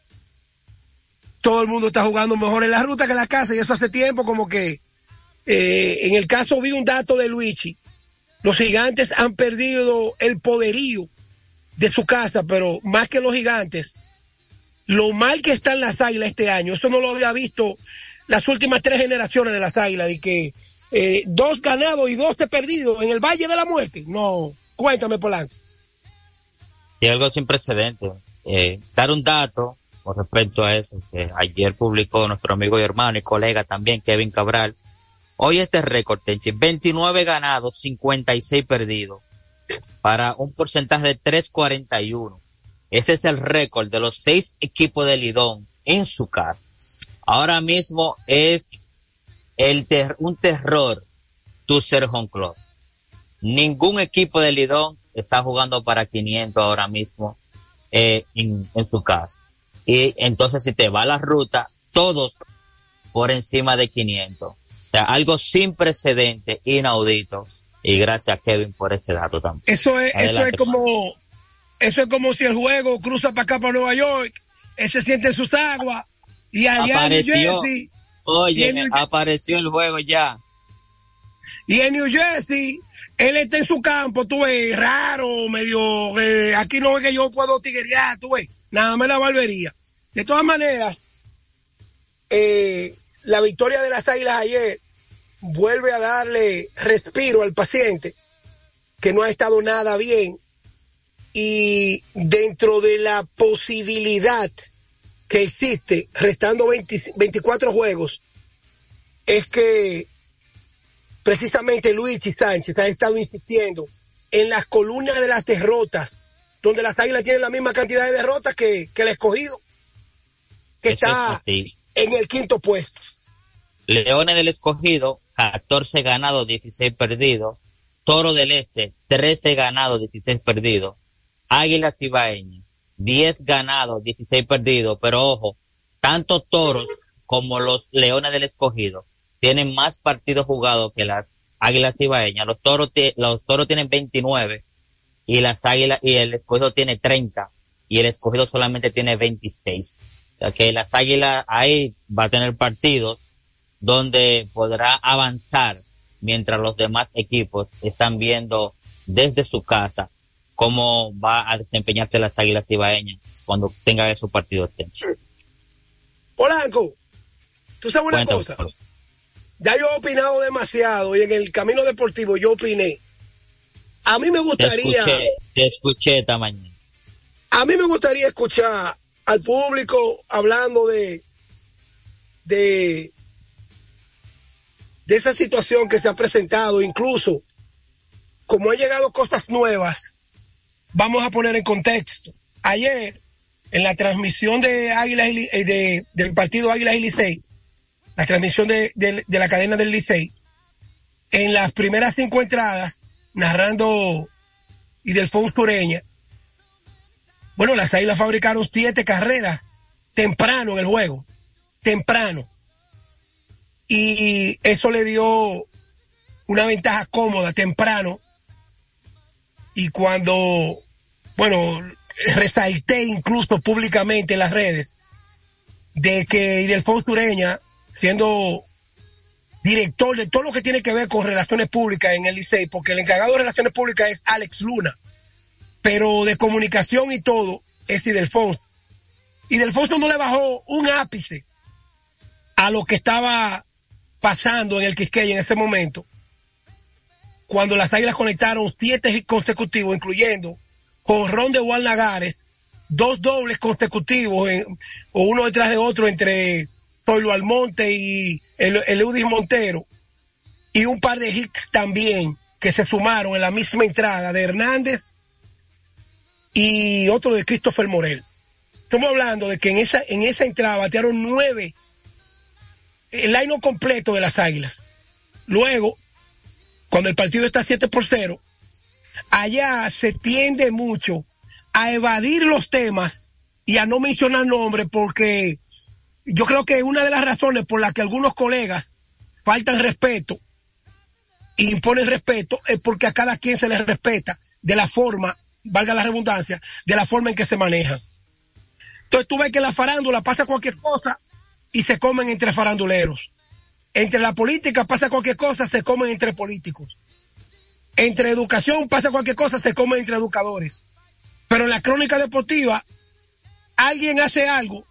todo el mundo está jugando mejor en la ruta que en la casa y eso hace tiempo como que eh, en el caso vi un dato de Luigi, los gigantes han perdido el poderío de su casa, pero más que los gigantes, lo mal que están las águilas este año, eso no lo había visto las últimas tres generaciones de las águilas, de que eh, dos ganados y dos perdidos en el Valle de la Muerte. No, cuéntame, Polanco. Y algo sin precedentes. Eh, dar un dato con respecto a eso, que ayer publicó nuestro amigo y hermano y colega también, Kevin Cabral. Hoy este récord, Tenchi, 29 ganados, 56 perdidos, para un porcentaje de 3.41. Ese es el récord de los seis equipos de Lidón en su casa. Ahora mismo es el un terror tu ser home. Ningún equipo de Lidón está jugando para 500 ahora mismo eh, en, en su casa. Y entonces si te va la ruta, todos por encima de 500. O sea, algo sin precedente, inaudito. Y gracias Kevin por ese dato también. Eso es, eso es como, eso es como si el juego cruza para acá, para Nueva York, él se siente en sus aguas, y allá en New Apareció, Jersey, oye, en New- apareció el juego ya. y en New Jersey, él está en su campo, tú ves, raro, medio, eh, aquí no es que yo puedo tiguerear, tú ves, nada más la barbería. De todas maneras, eh, la victoria de las Águilas ayer vuelve a darle respiro al paciente, que no ha estado nada bien, y dentro de la posibilidad que existe, restando 20 24 juegos, es que precisamente Luigi Sánchez ha estado insistiendo en las columnas de las derrotas, donde las águilas tienen la misma cantidad de derrotas que, que el escogido, que Eso está en el quinto puesto. Leones del Escogido, 14 ganados, 16 perdidos. Toro del Este, 13 ganados, 16 perdidos. Águilas Ibaeñas, 10 ganados, 16 perdidos. Pero ojo, tanto Toros como los Leones del Escogido tienen más partidos jugados que las Águilas Ibaeñas. Los Toros, los Toros tienen 29 y las Águilas y el Escogido tiene 30 y el Escogido solamente tiene 26. O sea que las Águilas ahí va a tener partidos donde podrá avanzar mientras los demás equipos están viendo desde su casa cómo va a desempeñarse las Águilas Ibaeñas cuando tenga esos partidos. Polanco, tú sabes una Cuéntame, cosa. Ya yo he opinado demasiado y en el camino deportivo yo opiné. A mí me Te gustaría, escuché, te escuché esta mañana. a mí me gustaría escuchar al público hablando de, de, de esa situación que se ha presentado, incluso como han llegado cosas nuevas, vamos a poner en contexto. Ayer, en la transmisión de Águilas eh, de, del partido Águilas y Licey, la transmisión de, de- la cadena del Licey, en las primeras cinco entradas, narrando y Sureña, bueno, las Águilas fabricaron siete carreras temprano en el juego, temprano. Y eso le dio una ventaja cómoda temprano. Y cuando, bueno, resalté incluso públicamente en las redes de que Idelfonso Ureña, siendo director de todo lo que tiene que ver con relaciones públicas en el Licey, porque el encargado de relaciones públicas es Alex Luna, pero de comunicación y todo es Idelfonso. Idelfonso no le bajó un ápice a lo que estaba pasando en el Quisqueya en ese momento, cuando las Águilas conectaron siete consecutivos, incluyendo Ron de Juan Lagares, dos dobles consecutivos, o uno detrás de otro entre Zoilo Almonte y el, Eudis Montero, y un par de hits también que se sumaron en la misma entrada de Hernández y otro de Christopher Morel. Estamos hablando de que en esa, en esa entrada batearon nueve, el line completo de las Águilas. Luego, cuando el partido está 7 por 0, allá se tiende mucho a evadir los temas y a no mencionar nombres porque yo creo que una de las razones por las que algunos colegas faltan respeto e imponen respeto es porque a cada quien se les respeta de la forma, valga la redundancia, de la forma en que se manejan. Entonces tú ves que la farándula pasa cualquier cosa y se comen entre faranduleros. Entre la política pasa cualquier cosa, se comen entre políticos. Entre educación pasa cualquier cosa, se comen entre educadores. Pero en la crónica deportiva, alguien hace algo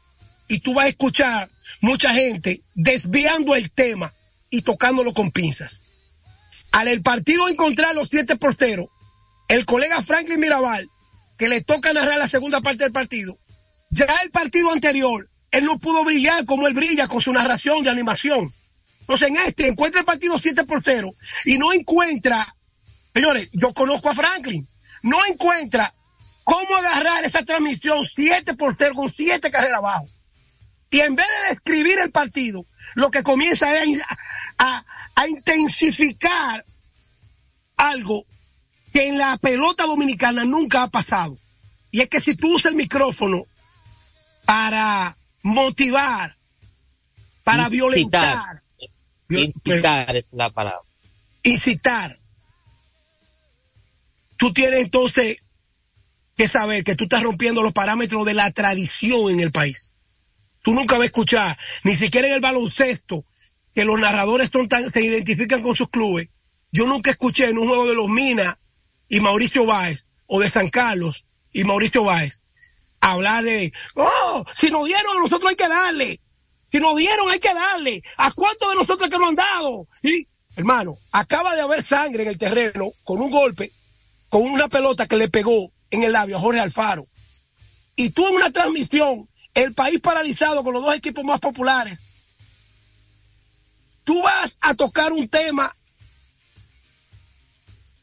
y tú vas a escuchar mucha gente desviando el tema y tocándolo con pinzas. Al el partido encontrar los 7 por 0, el colega Franklin Mirabal, que le toca narrar la segunda parte del partido, ya el partido anterior, él no pudo brillar como él brilla con su narración de animación. Entonces en este encuentra el partido 7 por 0 y no encuentra, señores, yo conozco a Franklin, no encuentra cómo agarrar esa transmisión 7 por 0 con 7 carreras abajo. Y en vez de describir el partido, lo que comienza es a, a- a intensificar algo que en la pelota dominicana nunca ha pasado. Y es que si tú usas el micrófono para motivar, para Incitar. violentar, Incitar es la palabra. incitar, tú tienes entonces que saber que tú estás rompiendo los parámetros de la tradición en el país. Tú nunca vas a escuchar, ni siquiera en el baloncesto, que los narradores se identifican con sus clubes. Yo nunca escuché en un juego de los Minas y Mauricio Báez, o de San Carlos y Mauricio Báez, hablar de, oh, si nos dieron a nosotros hay que darle. Si nos dieron hay que darle. ¿A cuántos de nosotros que nos han dado? Y, hermano, acaba de haber sangre en el terreno con un golpe, con una pelota que le pegó en el labio a Jorge Alfaro. Y tú en una transmisión, el país paralizado con los dos equipos más populares, tú vas a tocar un tema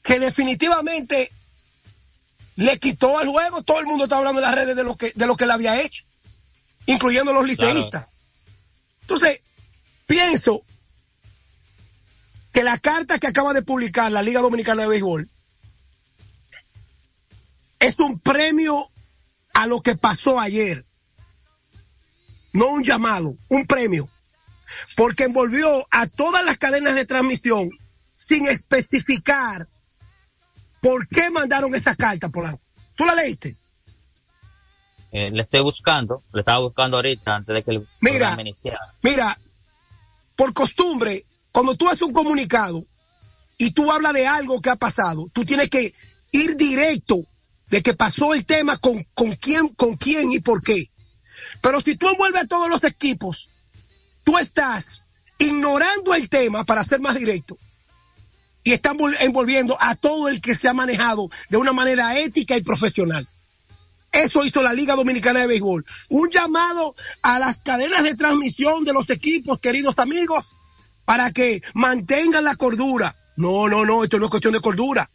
que definitivamente le quitó al juego. Todo el mundo está hablando en las redes de lo que, de lo que le había hecho, incluyendo los liceístas. Entonces, pienso que la carta que acaba de publicar la Liga Dominicana de Béisbol es un premio a lo que pasó ayer. No un llamado, un premio. Porque envolvió a todas las cadenas de transmisión sin especificar por qué mandaron esa carta, Polanco. ¿Tú la leíste? Eh, le estoy buscando, le estaba buscando ahorita antes de que el Mira. iniciara. Mira, por costumbre, cuando tú haces un comunicado y tú hablas de algo que ha pasado, tú tienes que ir directo de que pasó el tema con, con quién, con quién y por qué. Pero si tú envuelves a todos los equipos, tú estás ignorando el tema para ser más directo y estás envol- envolviendo a todo el que se ha manejado de una manera ética y profesional. Eso hizo la Liga Dominicana de Béisbol. Un llamado a las cadenas de transmisión de los equipos, queridos amigos, para que mantengan la cordura. No, no, no, esto no es cuestión de cordura.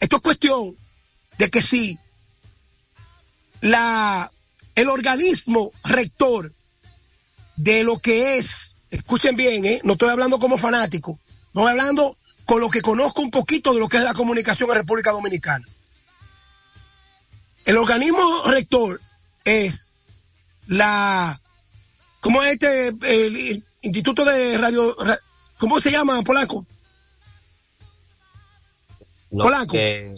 Esto es cuestión de que si la, el organismo rector de lo que es, escuchen bien, ¿eh? no estoy hablando como fanático, no estoy hablando con lo que conozco un poquito de lo que es la comunicación en República Dominicana. El organismo rector es la, ¿cómo es este, el, el Instituto de Radio, Ra- ¿cómo se llama, Polanco? Lo Polanco. que-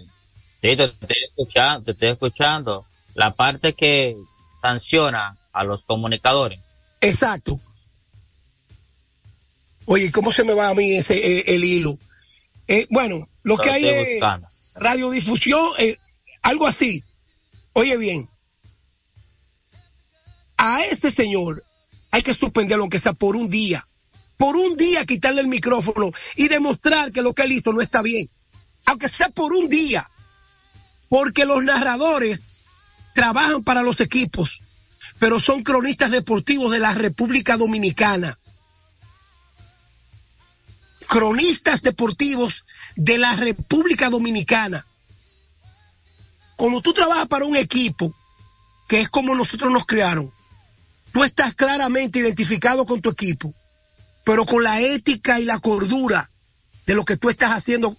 sí, te estoy escuchando, te estoy escuchando. La parte que sanciona a los comunicadores. Exacto. Oye, ¿cómo se me va a mí ese, eh, el hilo? Eh, bueno, lo que hay es radiodifusión, eh, algo así. Oye bien, a ese señor hay que suspenderlo aunque sea por un día. Por un día quitarle el micrófono y demostrar que lo que él hizo no está bien. Aunque sea por un día. Porque los narradores trabajan para los equipos, pero son cronistas deportivos de la República Dominicana. Cronistas deportivos de la República Dominicana. Cuando tú trabajas para un equipo, que es como nosotros nos crearon, tú estás claramente identificado con tu equipo, pero con la ética y la cordura de lo que tú estás haciendo,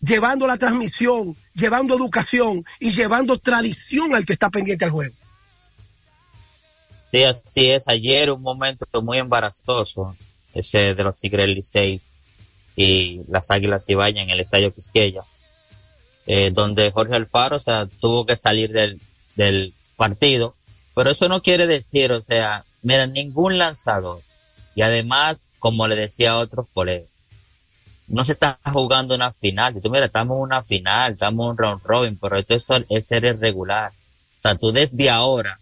llevando la transmisión, llevando educación y llevando tradición al que está pendiente al juego. Sí, así es. Ayer un momento muy embarazoso, ese de los Tigres Licey y las Águilas Ibaña en el Estadio Quisqueya, eh, donde Jorge Alfaro, o tuvo que salir del, del partido, pero eso no quiere decir, o sea, mira, ningún lanzador, y además, como le decía a otros colegas, no se está jugando una final. Si tú mira, estamos en una final, estamos en un round robin, pero esto es, es ser irregular. O sea, tú desde ahora,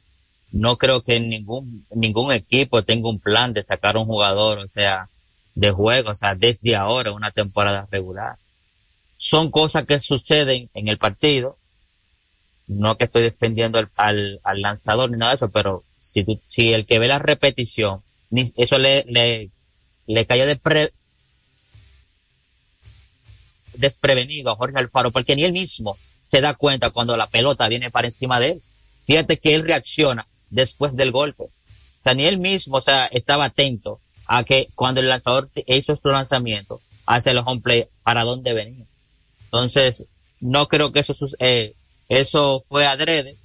no creo que ningún, ningún equipo tenga un plan de sacar un jugador, o sea, de juego, o sea, desde ahora, una temporada regular. Son cosas que suceden en el partido. No que estoy defendiendo al, al, al lanzador ni nada de eso, pero si tú, si el que ve la repetición, ni, eso le, le, le cayó de pre, desprevenido a Jorge Alfaro, porque ni él mismo se da cuenta cuando la pelota viene para encima de él. Fíjate que él reacciona después del golpe. O sea, ni él mismo, o sea, estaba atento a que cuando el lanzador hizo su lanzamiento hacia el home play, para dónde venía. Entonces, no creo que eso, eh, eso fue adrede.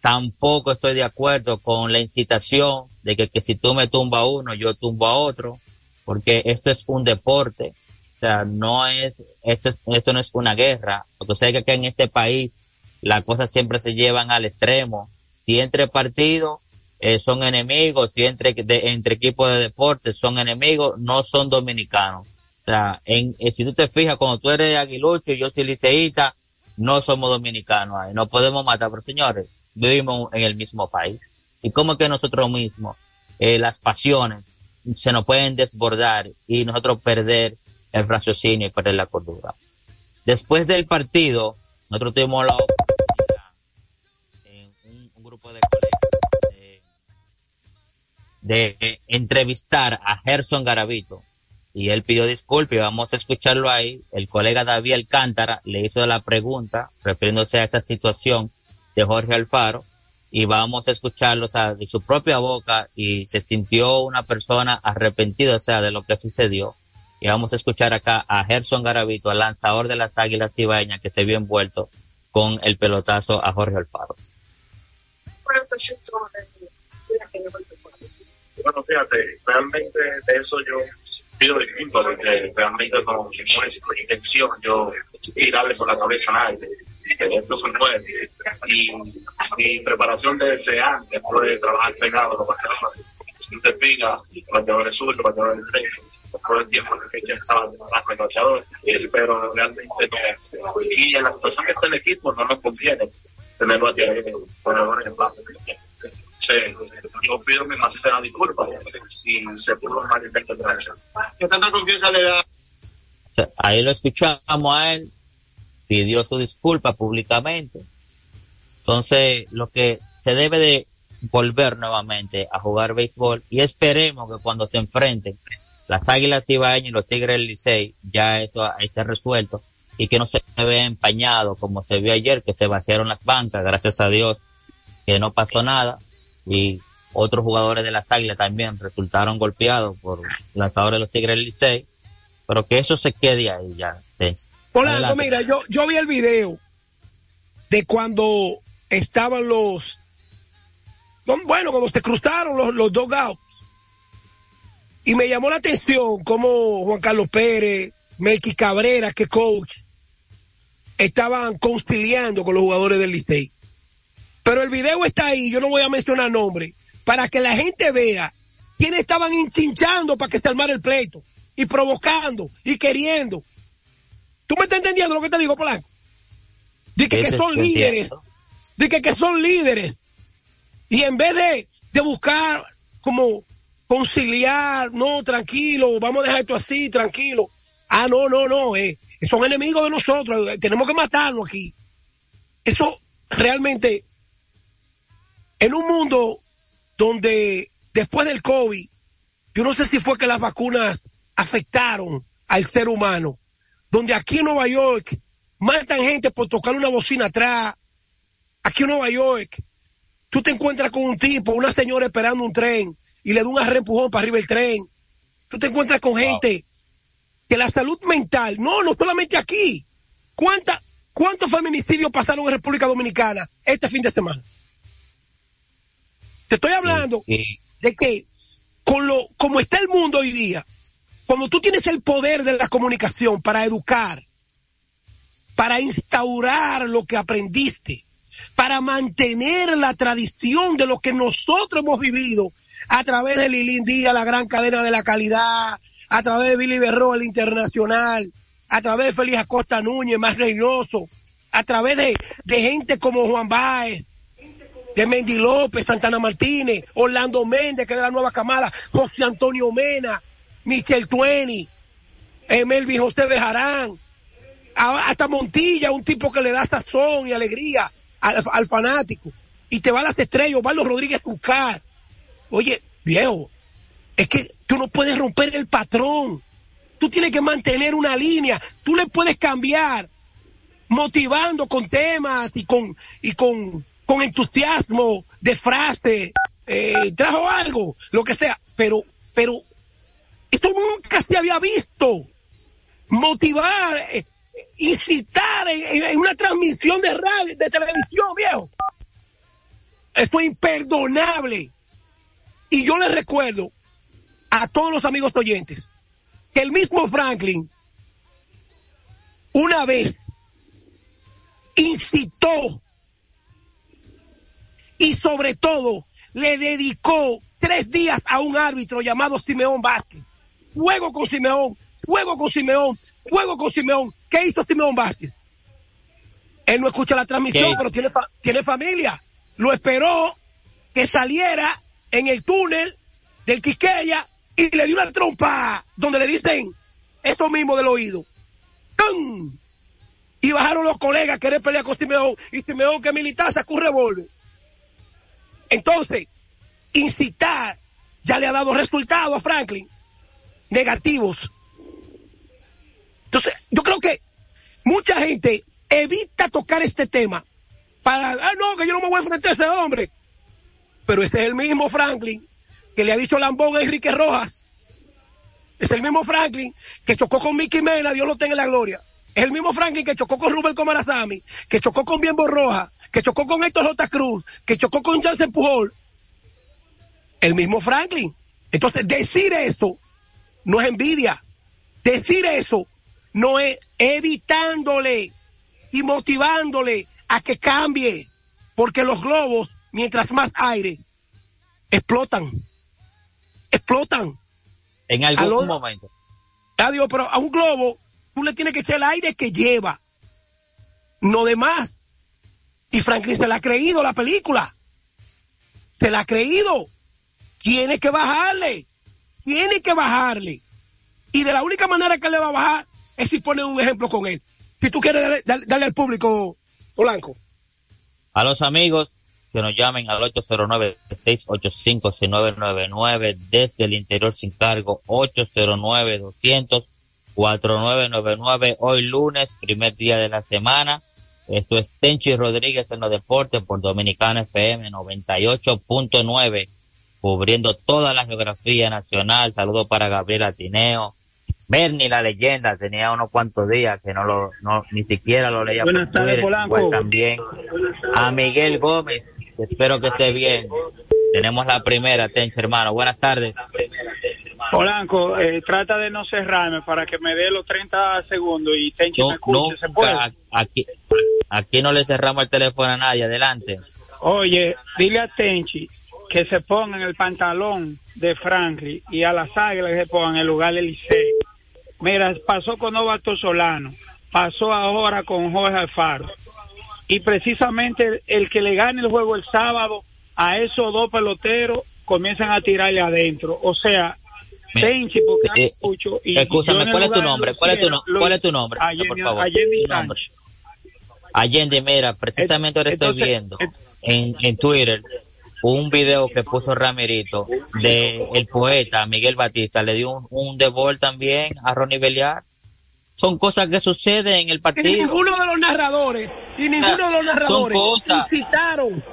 Tampoco estoy de acuerdo con la incitación de que, que si tú me tumba a uno, yo tumbo a otro, porque esto es un deporte. O sea, no es, esto, esto no es una guerra. Porque sé que acá en este país las cosas siempre se llevan al extremo. Si entre partidos eh, son enemigos, si entre, entre equipos de deporte son enemigos, no son dominicanos. O sea, en, eh, si tú te fijas, cuando tú eres aguilucho y yo soy liceísta, no somos dominicanos ahí, no podemos matar, pero señores, vivimos en el mismo país. Y como que nosotros mismos, eh, las pasiones se nos pueden desbordar y nosotros perder el raciocinio y perder la cordura. Después del partido, nosotros tuvimos la oportunidad en un, grupo de colegas de, entrevistar a Gerson Garavito y él pidió disculpas y vamos a escucharlo ahí. El colega David Alcántara le hizo la pregunta refiriéndose a esa situación de Jorge Alfaro y vamos a escucharlo de su propia boca y se sintió una persona arrepentida o sea, de lo que sucedió. Y vamos a escuchar acá a Gerson Garavito, el lanzador de las Águilas Cibaeñas que se vio envuelto con el pelotazo a Jorge Alfaro. Bueno, fíjate, realmente de eso yo pido disculpas porque realmente no, no es con intención yo tirarle por la cabeza a nadie. Que esto fue nuevo. Y mi preparación de ese año, después de trabajar pegado los bateadores, si te fijas, bateadores sur, bateadores tres, todo el tiempo en el que ya estaba trabajando con bateadores, eh, pero realmente no. Y a las personas que están en el equipo no nos conviene tener bateadores bateadores en base. Sí, yo pido mi más sincera disculpa si se pudo malinterpretar. ¿Qué tanta confianza le da? Ahí lo escuchamos a él, pidió su disculpa públicamente. Entonces, lo que se debe de volver nuevamente a jugar béisbol y esperemos que cuando se enfrenten las Águilas Ibaeñas y los Tigres del Licey, ya esto esté resuelto y que no se vea empañado como se vio ayer, que se vaciaron las bancas, gracias a Dios, que no pasó nada y otros jugadores de las Águilas también resultaron golpeados por lanzadores de los Tigres del Licey, pero que eso se quede ahí ya. sí. Polanco, mira, yo, yo vi el video de cuando estaban los, no, bueno, cuando se cruzaron los, los dos gatos. Y me llamó la atención cómo Juan Carlos Pérez, Melqui Cabrera, que coach, estaban conciliando con los jugadores del Licey. Pero el video está ahí, yo no voy a mencionar nombres, para que la gente vea quiénes estaban hinchinchando para que se armara el pleito, y provocando, y queriendo. ¿Tú me estás entendiendo lo que te digo, Polanco? Dice que Ese son líderes. Dice que son líderes. Y en vez de, de buscar como conciliar, no, tranquilo, vamos a dejar esto así, tranquilo. Ah, no, no, no, eh, son enemigos de nosotros, eh, tenemos que matarnos aquí. Eso realmente, en un mundo donde después del COVID, yo no sé si fue que las vacunas afectaron al ser humano, donde aquí en Nueva York matan gente por tocar una bocina atrás, aquí en Nueva York, tú te encuentras con un tipo, una señora esperando un tren y le da un arrempujón para arriba el tren. Tú te encuentras con gente que la salud mental, no, no solamente aquí. ¿Cuánta, ¿Cuántos feminicidios pasaron en República Dominicana este fin de semana? Te estoy hablando de que con lo, como está el mundo hoy día, cuando tú tienes el poder de la comunicación para educar, para instaurar lo que aprendiste, para mantener la tradición de lo que nosotros hemos vivido a través de Lilín Díaz, la gran cadena de la calidad, a través de Billy Berro, el internacional, a través de Félix Acosta Núñez, más Reynoso, a través de, de gente como Juan Báez, de Mendy López, Santana Martínez, Orlando Méndez, que es de la nueva camada, José Antonio Mena, Michel Tueni, eh, Melvin José Bejarán, hasta Montilla, un tipo que le da sazón y alegría al, al fanático. Y te va a las estrellas, Osvaldo Rodríguez Tuncar. Oye, viejo, es que tú no puedes romper el patrón. Tú tienes que mantener una línea. Tú le puedes cambiar motivando con temas y con, y con, con entusiasmo de frase, eh, trajo algo, lo que sea, pero, pero, esto nunca se había visto. Motivar, eh, incitar en, una transmisión de radio, de televisión, viejo. Esto es imperdonable. Y yo les recuerdo a todos los amigos oyentes que el mismo Franklin una vez incitó y sobre todo le dedicó tres días a un árbitro llamado Simeón Vázquez. Juego con Simeón, juego con Simeón, juego con Simeón. ¿Qué hizo Simeón Vázquez? Él no escucha la transmisión, ¿Qué? pero tiene, fa- tiene familia. Lo esperó que saliera en el túnel del Quisqueya y le dio una trompa donde le dicen esto mismo del oído. ¡Tum! Y bajaron los colegas a querer pelear con Simeón y Simeón que militar sacó un revólver. Entonces, incitar ya le ha dado resultados a Franklin negativos. Entonces, yo creo que mucha gente evita tocar este tema para, ah, no, que yo no me voy a enfrentar a ese hombre. Pero ese es el mismo Franklin que le ha dicho Lambón a Enrique Rojas. Es el mismo Franklin que chocó con Mickey Mena, Dios lo tenga en la gloria. Es el mismo Franklin que chocó con Rubén Comarazami, que chocó con Bienbo Roja, que chocó con Héctor J. Cruz, que chocó con Jansen Pujol. El mismo Franklin. Entonces, decir eso no es envidia. Decir eso no es evitándole y motivándole a que cambie. Porque los globos, mientras más aire, explotan. Explotan. En algún momento. Adiós, pero a un globo tú le tienes que echar el aire que lleva. No de más. Y Franklin se la ha creído la película. Se la ha creído. Tiene que bajarle. Tiene que bajarle. Y de la única manera que le va a bajar es si pone un ejemplo con él. Si tú quieres darle, darle- darle al público, Polanco. A los amigos que nos llamen al 809-685-6999 desde el interior sin cargo, 809-200-4999. Hoy lunes, primer día de la semana. Esto es Tenchi Rodríguez en los deportes por Dominicana FM 98.9, cubriendo toda la geografía nacional. Saludos para Gabriel Atineo. Bernie, la leyenda, tenía unos cuantos días que no lo, no, ni siquiera lo leía Buenas por tardes, Polanco. también a Miguel Gómez, espero que esté bien. Tenemos la primera, Tench, hermano. Buenas tardes. Polanco, eh, trata de no cerrarme para que me dé los 30 segundos y Tenchi me No, escuche. ¿Se puede? aquí, aquí no le cerramos el teléfono a nadie. Adelante. Oye, dile a Tenchi que se ponga en el pantalón de Franklin y a las águilas que se pongan en el lugar del Licey. Mira, pasó con Novato Solano, pasó ahora con Jorge Alfaro. Y precisamente el que le gane el juego el sábado a esos dos peloteros comienzan a tirarle adentro. O sea, Tenchi, porque Eh, mucho. Y Escúchame, en el ¿cuál es tu nombre? ¿Cuál es tu, no- cuál es tu nombre? Allende- por favor. Allende Tu nombre. Sánchez. Allende, mira, precisamente ahora estoy viendo en, en Twitter un video que puso Ramirito de el poeta Miguel Batista. Le dio un, un de bol también a Ronnie Beliar. Son cosas que suceden en el Y partido. ninguno de los narradores, y ninguno de los narradores cosas. incitaron.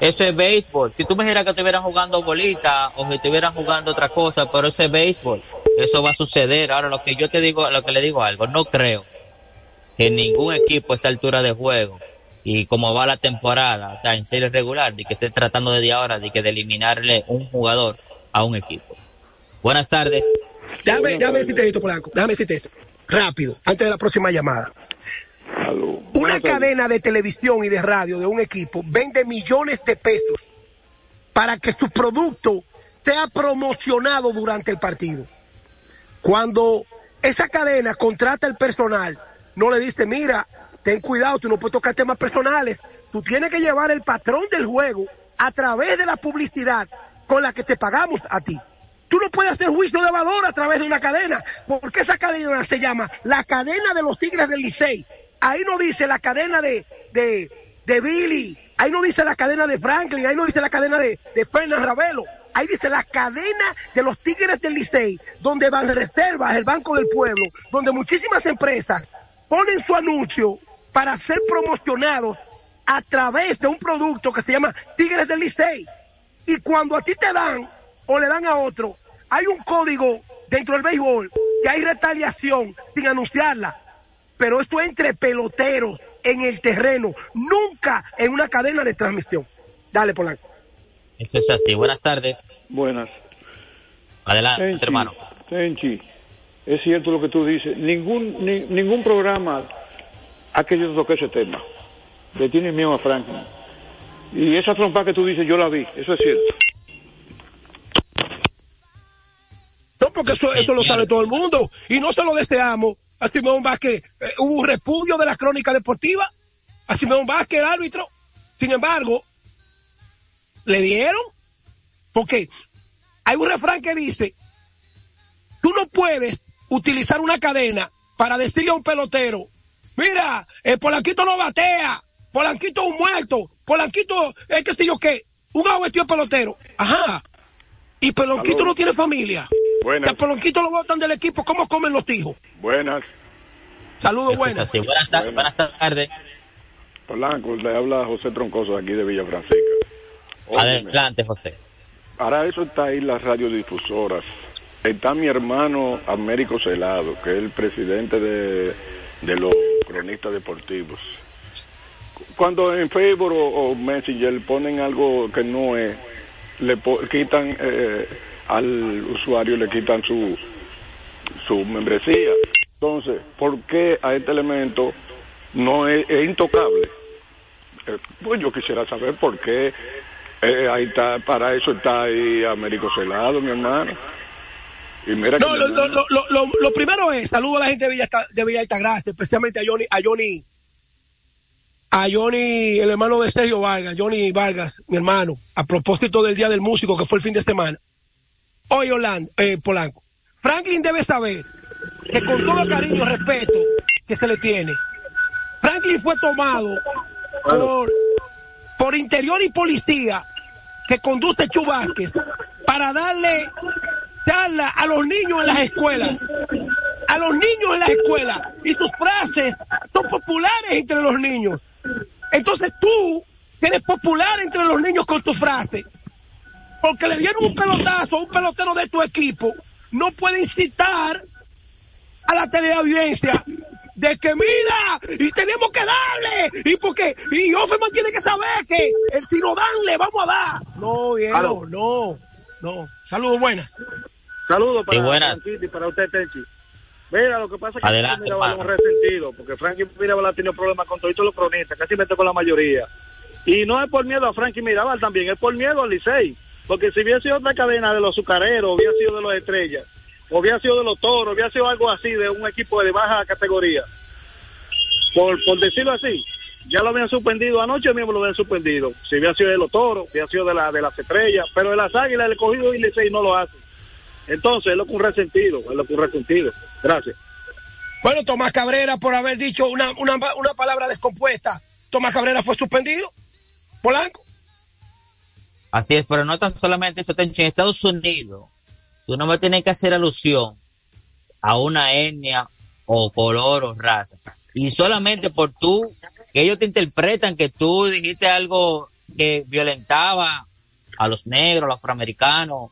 Eso es béisbol. Si tú me dijeras que estuvieran jugando bolita o que estuvieran jugando otra cosa, pero eso es béisbol. Eso va a suceder. Ahora, lo que yo te digo, lo que le digo algo, no creo que ningún equipo a esta altura de juego y como va la temporada, o sea, en serie regular, de que esté tratando desde ahora de que de eliminarle un jugador a un equipo. Buenas tardes. Déjame, déjame decirte esto, Polanco. Déjame decirte esto. Rápido, antes de la próxima llamada. Una cadena de televisión y de radio de un equipo vende millones de pesos para que su producto sea promocionado durante el partido. Cuando esa cadena contrata el personal, no le dice, mira, ten cuidado, tú no puedes tocar temas personales. Tú tienes que llevar el patrón del juego a través de la publicidad con la que te pagamos a ti. Tú no puedes hacer juicio de valor a través de una cadena, porque esa cadena se llama la cadena de los Tigres del Licey. Ahí no dice la cadena de, de, de Billy, ahí no dice la cadena de Franklin, ahí no dice la cadena de, de Fernan Ravelo. Ahí dice la cadena de los Tigres del Licey, donde van reservas, el Banco del Pueblo, donde muchísimas empresas ponen su anuncio para ser promocionados a través de un producto que se llama Tigres del Licey. Y cuando a ti te dan o le dan a otro, hay un código dentro del béisbol que hay retaliación sin anunciarla, pero esto es entre peloteros en el terreno, nunca en una cadena de transmisión. Dale, Polanco. Esto es así. Buenas tardes. Buenas. Adelante, Tenchi, hermano. Tenchi, es cierto lo que tú dices. Ningún ni- ningún programa ha querido tocar ese tema. Le tienes miedo a Franklin. Y esa trompa que tú dices, yo la vi. Eso es cierto. No, porque eso, eso lo sabe todo el mundo. Y no se lo deseamos a Simón Vázquez. Eh, hubo un repudio de la crónica deportiva a Simón Vázquez, el árbitro. Sin embargo, le dieron. Porque hay un refrán que dice, tú no puedes utilizar una cadena para decirle a un pelotero, mira, el Polanquito no batea, Polanquito es un muerto, Polanquito es que sé yo qué, un vestido pelotero. Ajá. Y Polanquito no tiene familia. Buenas. Que Polanquito lo botan del equipo, ¿cómo comen los hijos? Buenas. Saludos, buenas. así. Buenas, ta- buenas tardes. Polanco, le habla José Troncoso de aquí de Villa Francisca. Óyeme, Adelante, José. Para eso está ahí las radiodifusoras. Está mi hermano Américo Celado, que es el presidente de, de los cronistas deportivos. Cuando en Facebook o, Messenger ponen algo que no es, le quitan eh, al usuario, le quitan su, su membresía. Entonces, ¿por qué a este elemento no es, es intocable? Eh, pues yo quisiera saber por qué eh, ahí está, para eso está ahí Américo Celado, mi hermano. Y mira que No, lo, lo, lo, lo, lo primero es, saludo a la gente de Villa, de Villa Altagracia, especialmente a Johnny, a Johnny, a Johnny, el hermano de Sergio Vargas, Johnny Vargas, mi hermano, a propósito del Día del Músico que fue el fin de semana. Hoy Orlando, eh, Polanco. Franklin debe saber que con todo cariño y respeto que se le tiene, Franklin fue tomado por, por interior y policía que conduce Chu Vázquez para darle charla a los niños en las escuelas. A los niños en las escuelas. Y sus frases son populares entre los niños. Entonces tú, eres popular entre los niños con tus frases, porque le dieron un pelotazo a un pelotero de tu equipo, no puede incitar a la teleaudiencia de que mira, y tenemos que darle, y porque, y Offerman tiene que saber que el si no dan, le vamos a dar. No, viejo, no, no. Saludos, buenas. Saludos para Sí, buenas. Y para usted, Tenchi. Mira, lo que pasa es que Adelante, Frankie Mirabal es un resentido, porque Frankie Mirabal ha tenido problemas con todos los cronistas, casi mete con la mayoría. Y no es por miedo a Frankie Mirabal también, es por miedo al Licey. Porque si hubiera sido otra cadena de los azucareros, hubiera sido de los estrellas, o hubiera sido de los toros, hubiera sido algo así, de un equipo de baja categoría. Por, por decirlo así, ya lo habían suspendido, anoche mismo lo habían suspendido. Si hubiera sido de los toros, hubiera sido de, la, de las estrellas, pero de las águilas, el cogido y Licey no lo hace. Entonces, es lo que un resentido, es lo que un resentido. Gracias. Bueno, Tomás Cabrera, por haber dicho una, una, una palabra descompuesta, Tomás Cabrera fue suspendido. Polanco. Así es, pero no tan solamente eso, en Estados Unidos, tú no me tienes que hacer alusión a una etnia o color o raza. Y solamente por tú, que ellos te interpretan que tú dijiste algo que violentaba a los negros, a los afroamericanos,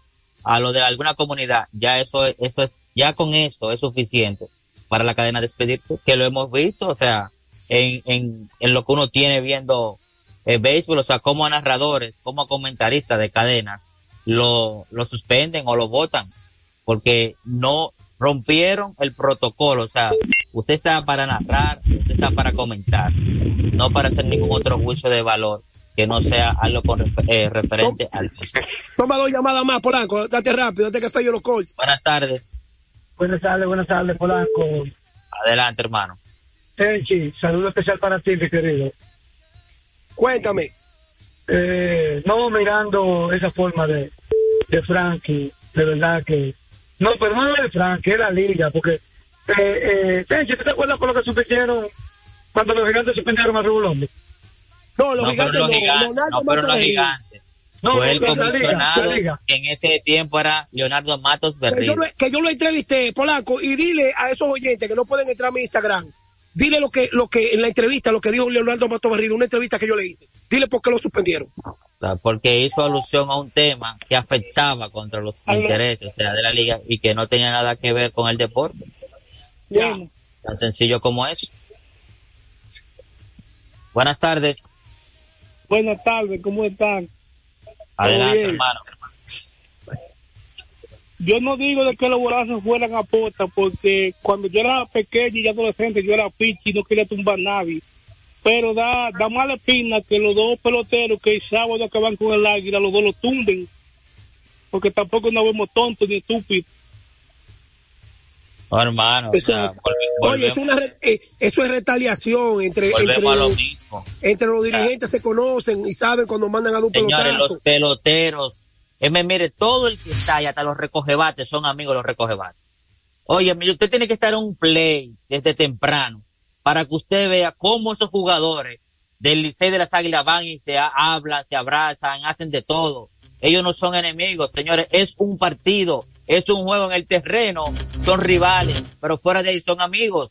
a los de alguna comunidad, ya eso, es- eso es, ya con eso es suficiente para la cadena de despedirte, que lo hemos visto, o sea, en, en, en lo que uno tiene viendo el béisbol, o sea, como a narradores, como a comentaristas de cadenas, lo, lo suspenden o lo votan, porque no rompieron el protocolo, o sea, usted está para narrar, usted está para comentar, no para hacer ningún otro juicio de valor que no sea algo con refer- eh, referente al béisbol. Toma dos llamadas más, Polanco. Date rápido, antes que Fello lo corte. Buenas tardes, Buenas tardes, buenas tardes, Polanco. adelante hermano. Tenchi, saludo especial para ti, mi querido. Cuéntame. Eh, no mirando esa forma de, de Frankie, de verdad que... No, pero no es de Frankie, es la liga, porque... Eh, eh, Tenchi, ¿tú te acuerdas por lo que suspendieron cuando los gigantes suspendieron a Rubulón? No, los No, gigantes los no. gigantes, Leonardo no, Matos los Berrío. gigantes. No, Fue el comisionado que en ese tiempo era Leonardo Matos Berrío. yo, lo, que yo lo entrevisté, Polanco, y dile a esos oyentes que no pueden entrar a mi Instagram, dile lo que, lo que en la entrevista, lo que dijo Leonardo Mato Berrido, una entrevista que yo le hice. Dile por qué lo suspendieron. Porque hizo alusión a un tema que afectaba contra los intereses o sea, de la liga y que no tenía nada que ver con el deporte. Bueno, Tan sencillo como eso. Buenas tardes. Buenas tardes, ¿cómo están? Adelante, hermano. Yo no digo de que los bolazos fueran a pota, porque cuando yo era pequeño y adolescente, yo era pichi y no quería tumbar a nadie. Pero da, da mala espina que los dos peloteros que el sábado acaban con el águila, los dos lo tumben. Porque tampoco nos vemos tontos ni estúpidos. No, hermano. o sea, volve- Oye, es volvemos, una re- eh, eso es retaliación entre, entre, lo mismo. entre los dirigentes se conocen y saben cuando mandan a un Señores, pelotazo. los peloteros. Mire, todo el que está ahí, hasta los recogebates, son amigos de los recogebates. Oye, usted tiene que estar en un play desde temprano para que usted vea cómo esos jugadores del Licey de las Águilas van y se ha- hablan, se abrazan, hacen de todo. Ellos no son enemigos, señores, es un partido, es un juego en el terreno, son rivales, pero fuera de ahí son amigos.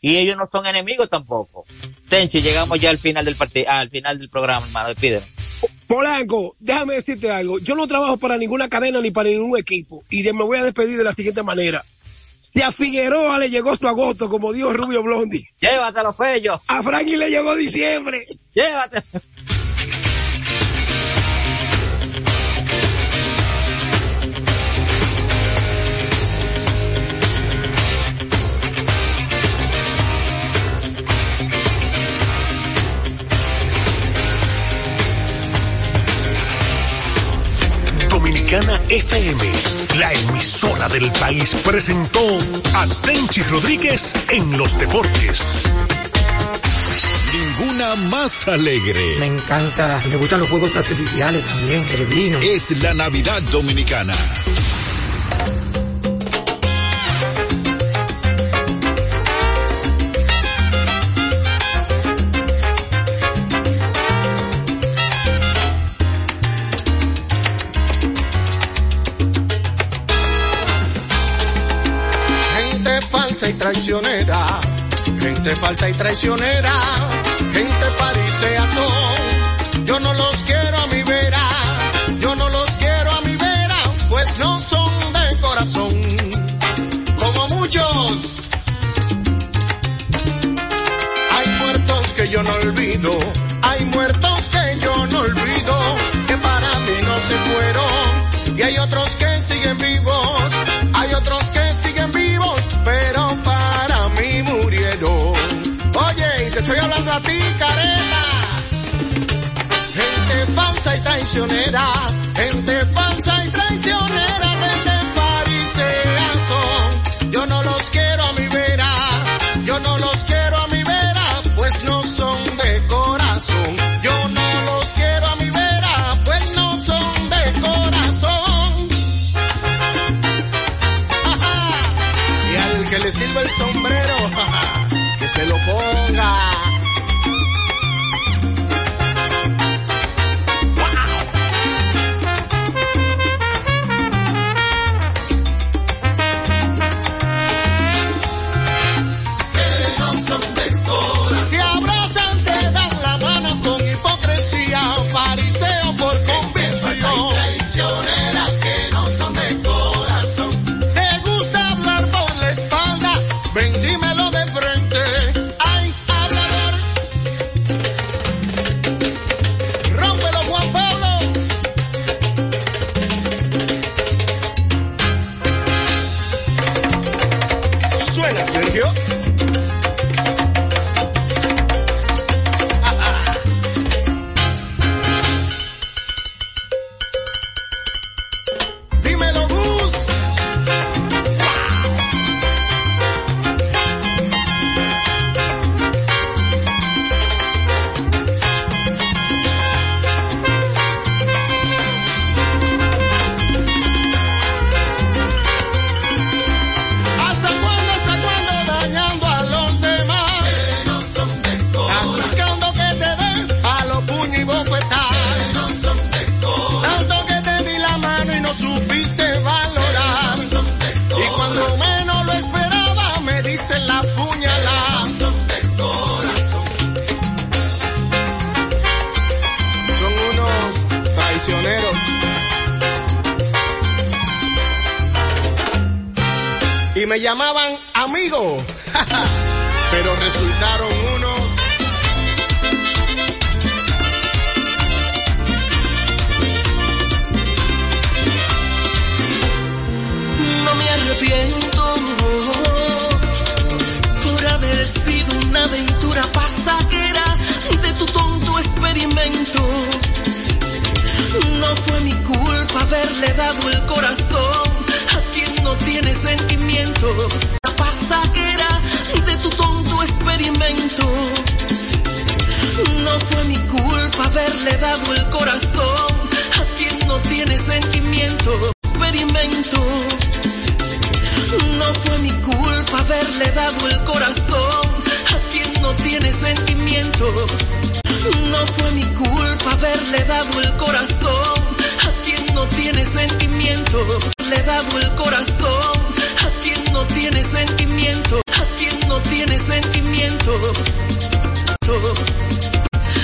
Y ellos no son enemigos tampoco. Tenchi, llegamos ya al final del partido, al final del programa, hermano, despídenos. Polanco, déjame decirte algo. Yo no trabajo para ninguna cadena ni para ningún equipo. Y de- me voy a despedir de la siguiente manera. Si a Figueroa le llegó su agosto, como dijo Rubio Blondi. Llévatelo, Fello. A Frankie le llegó diciembre. Llévatelo. Dominicana FM, la emisora del país, presentó a Tenchi Rodríguez en los deportes. Ninguna más alegre. Me encanta, me gustan los juegos artificiales también, el vino. Es la Navidad Dominicana. Gente falsa y traicionera, gente farisea son. Yo no los quiero a mi vera, yo no los quiero a mi vera, pues no son de corazón, como muchos. Hay muertos que yo no olvido, hay muertos que yo no olvido, que para mí no se fueron, y hay otros que siguen vivos, a. Gente falsa y traicionera, gente falsa y traicionera, gente farisea son. Yo no los quiero a mi vera, yo no los quiero a mi vera, pues no son de corazón. Yo no los quiero a mi vera, pues no son de corazón. *laughs* y al que le sirva el sombrero, *laughs* que se lo ponga.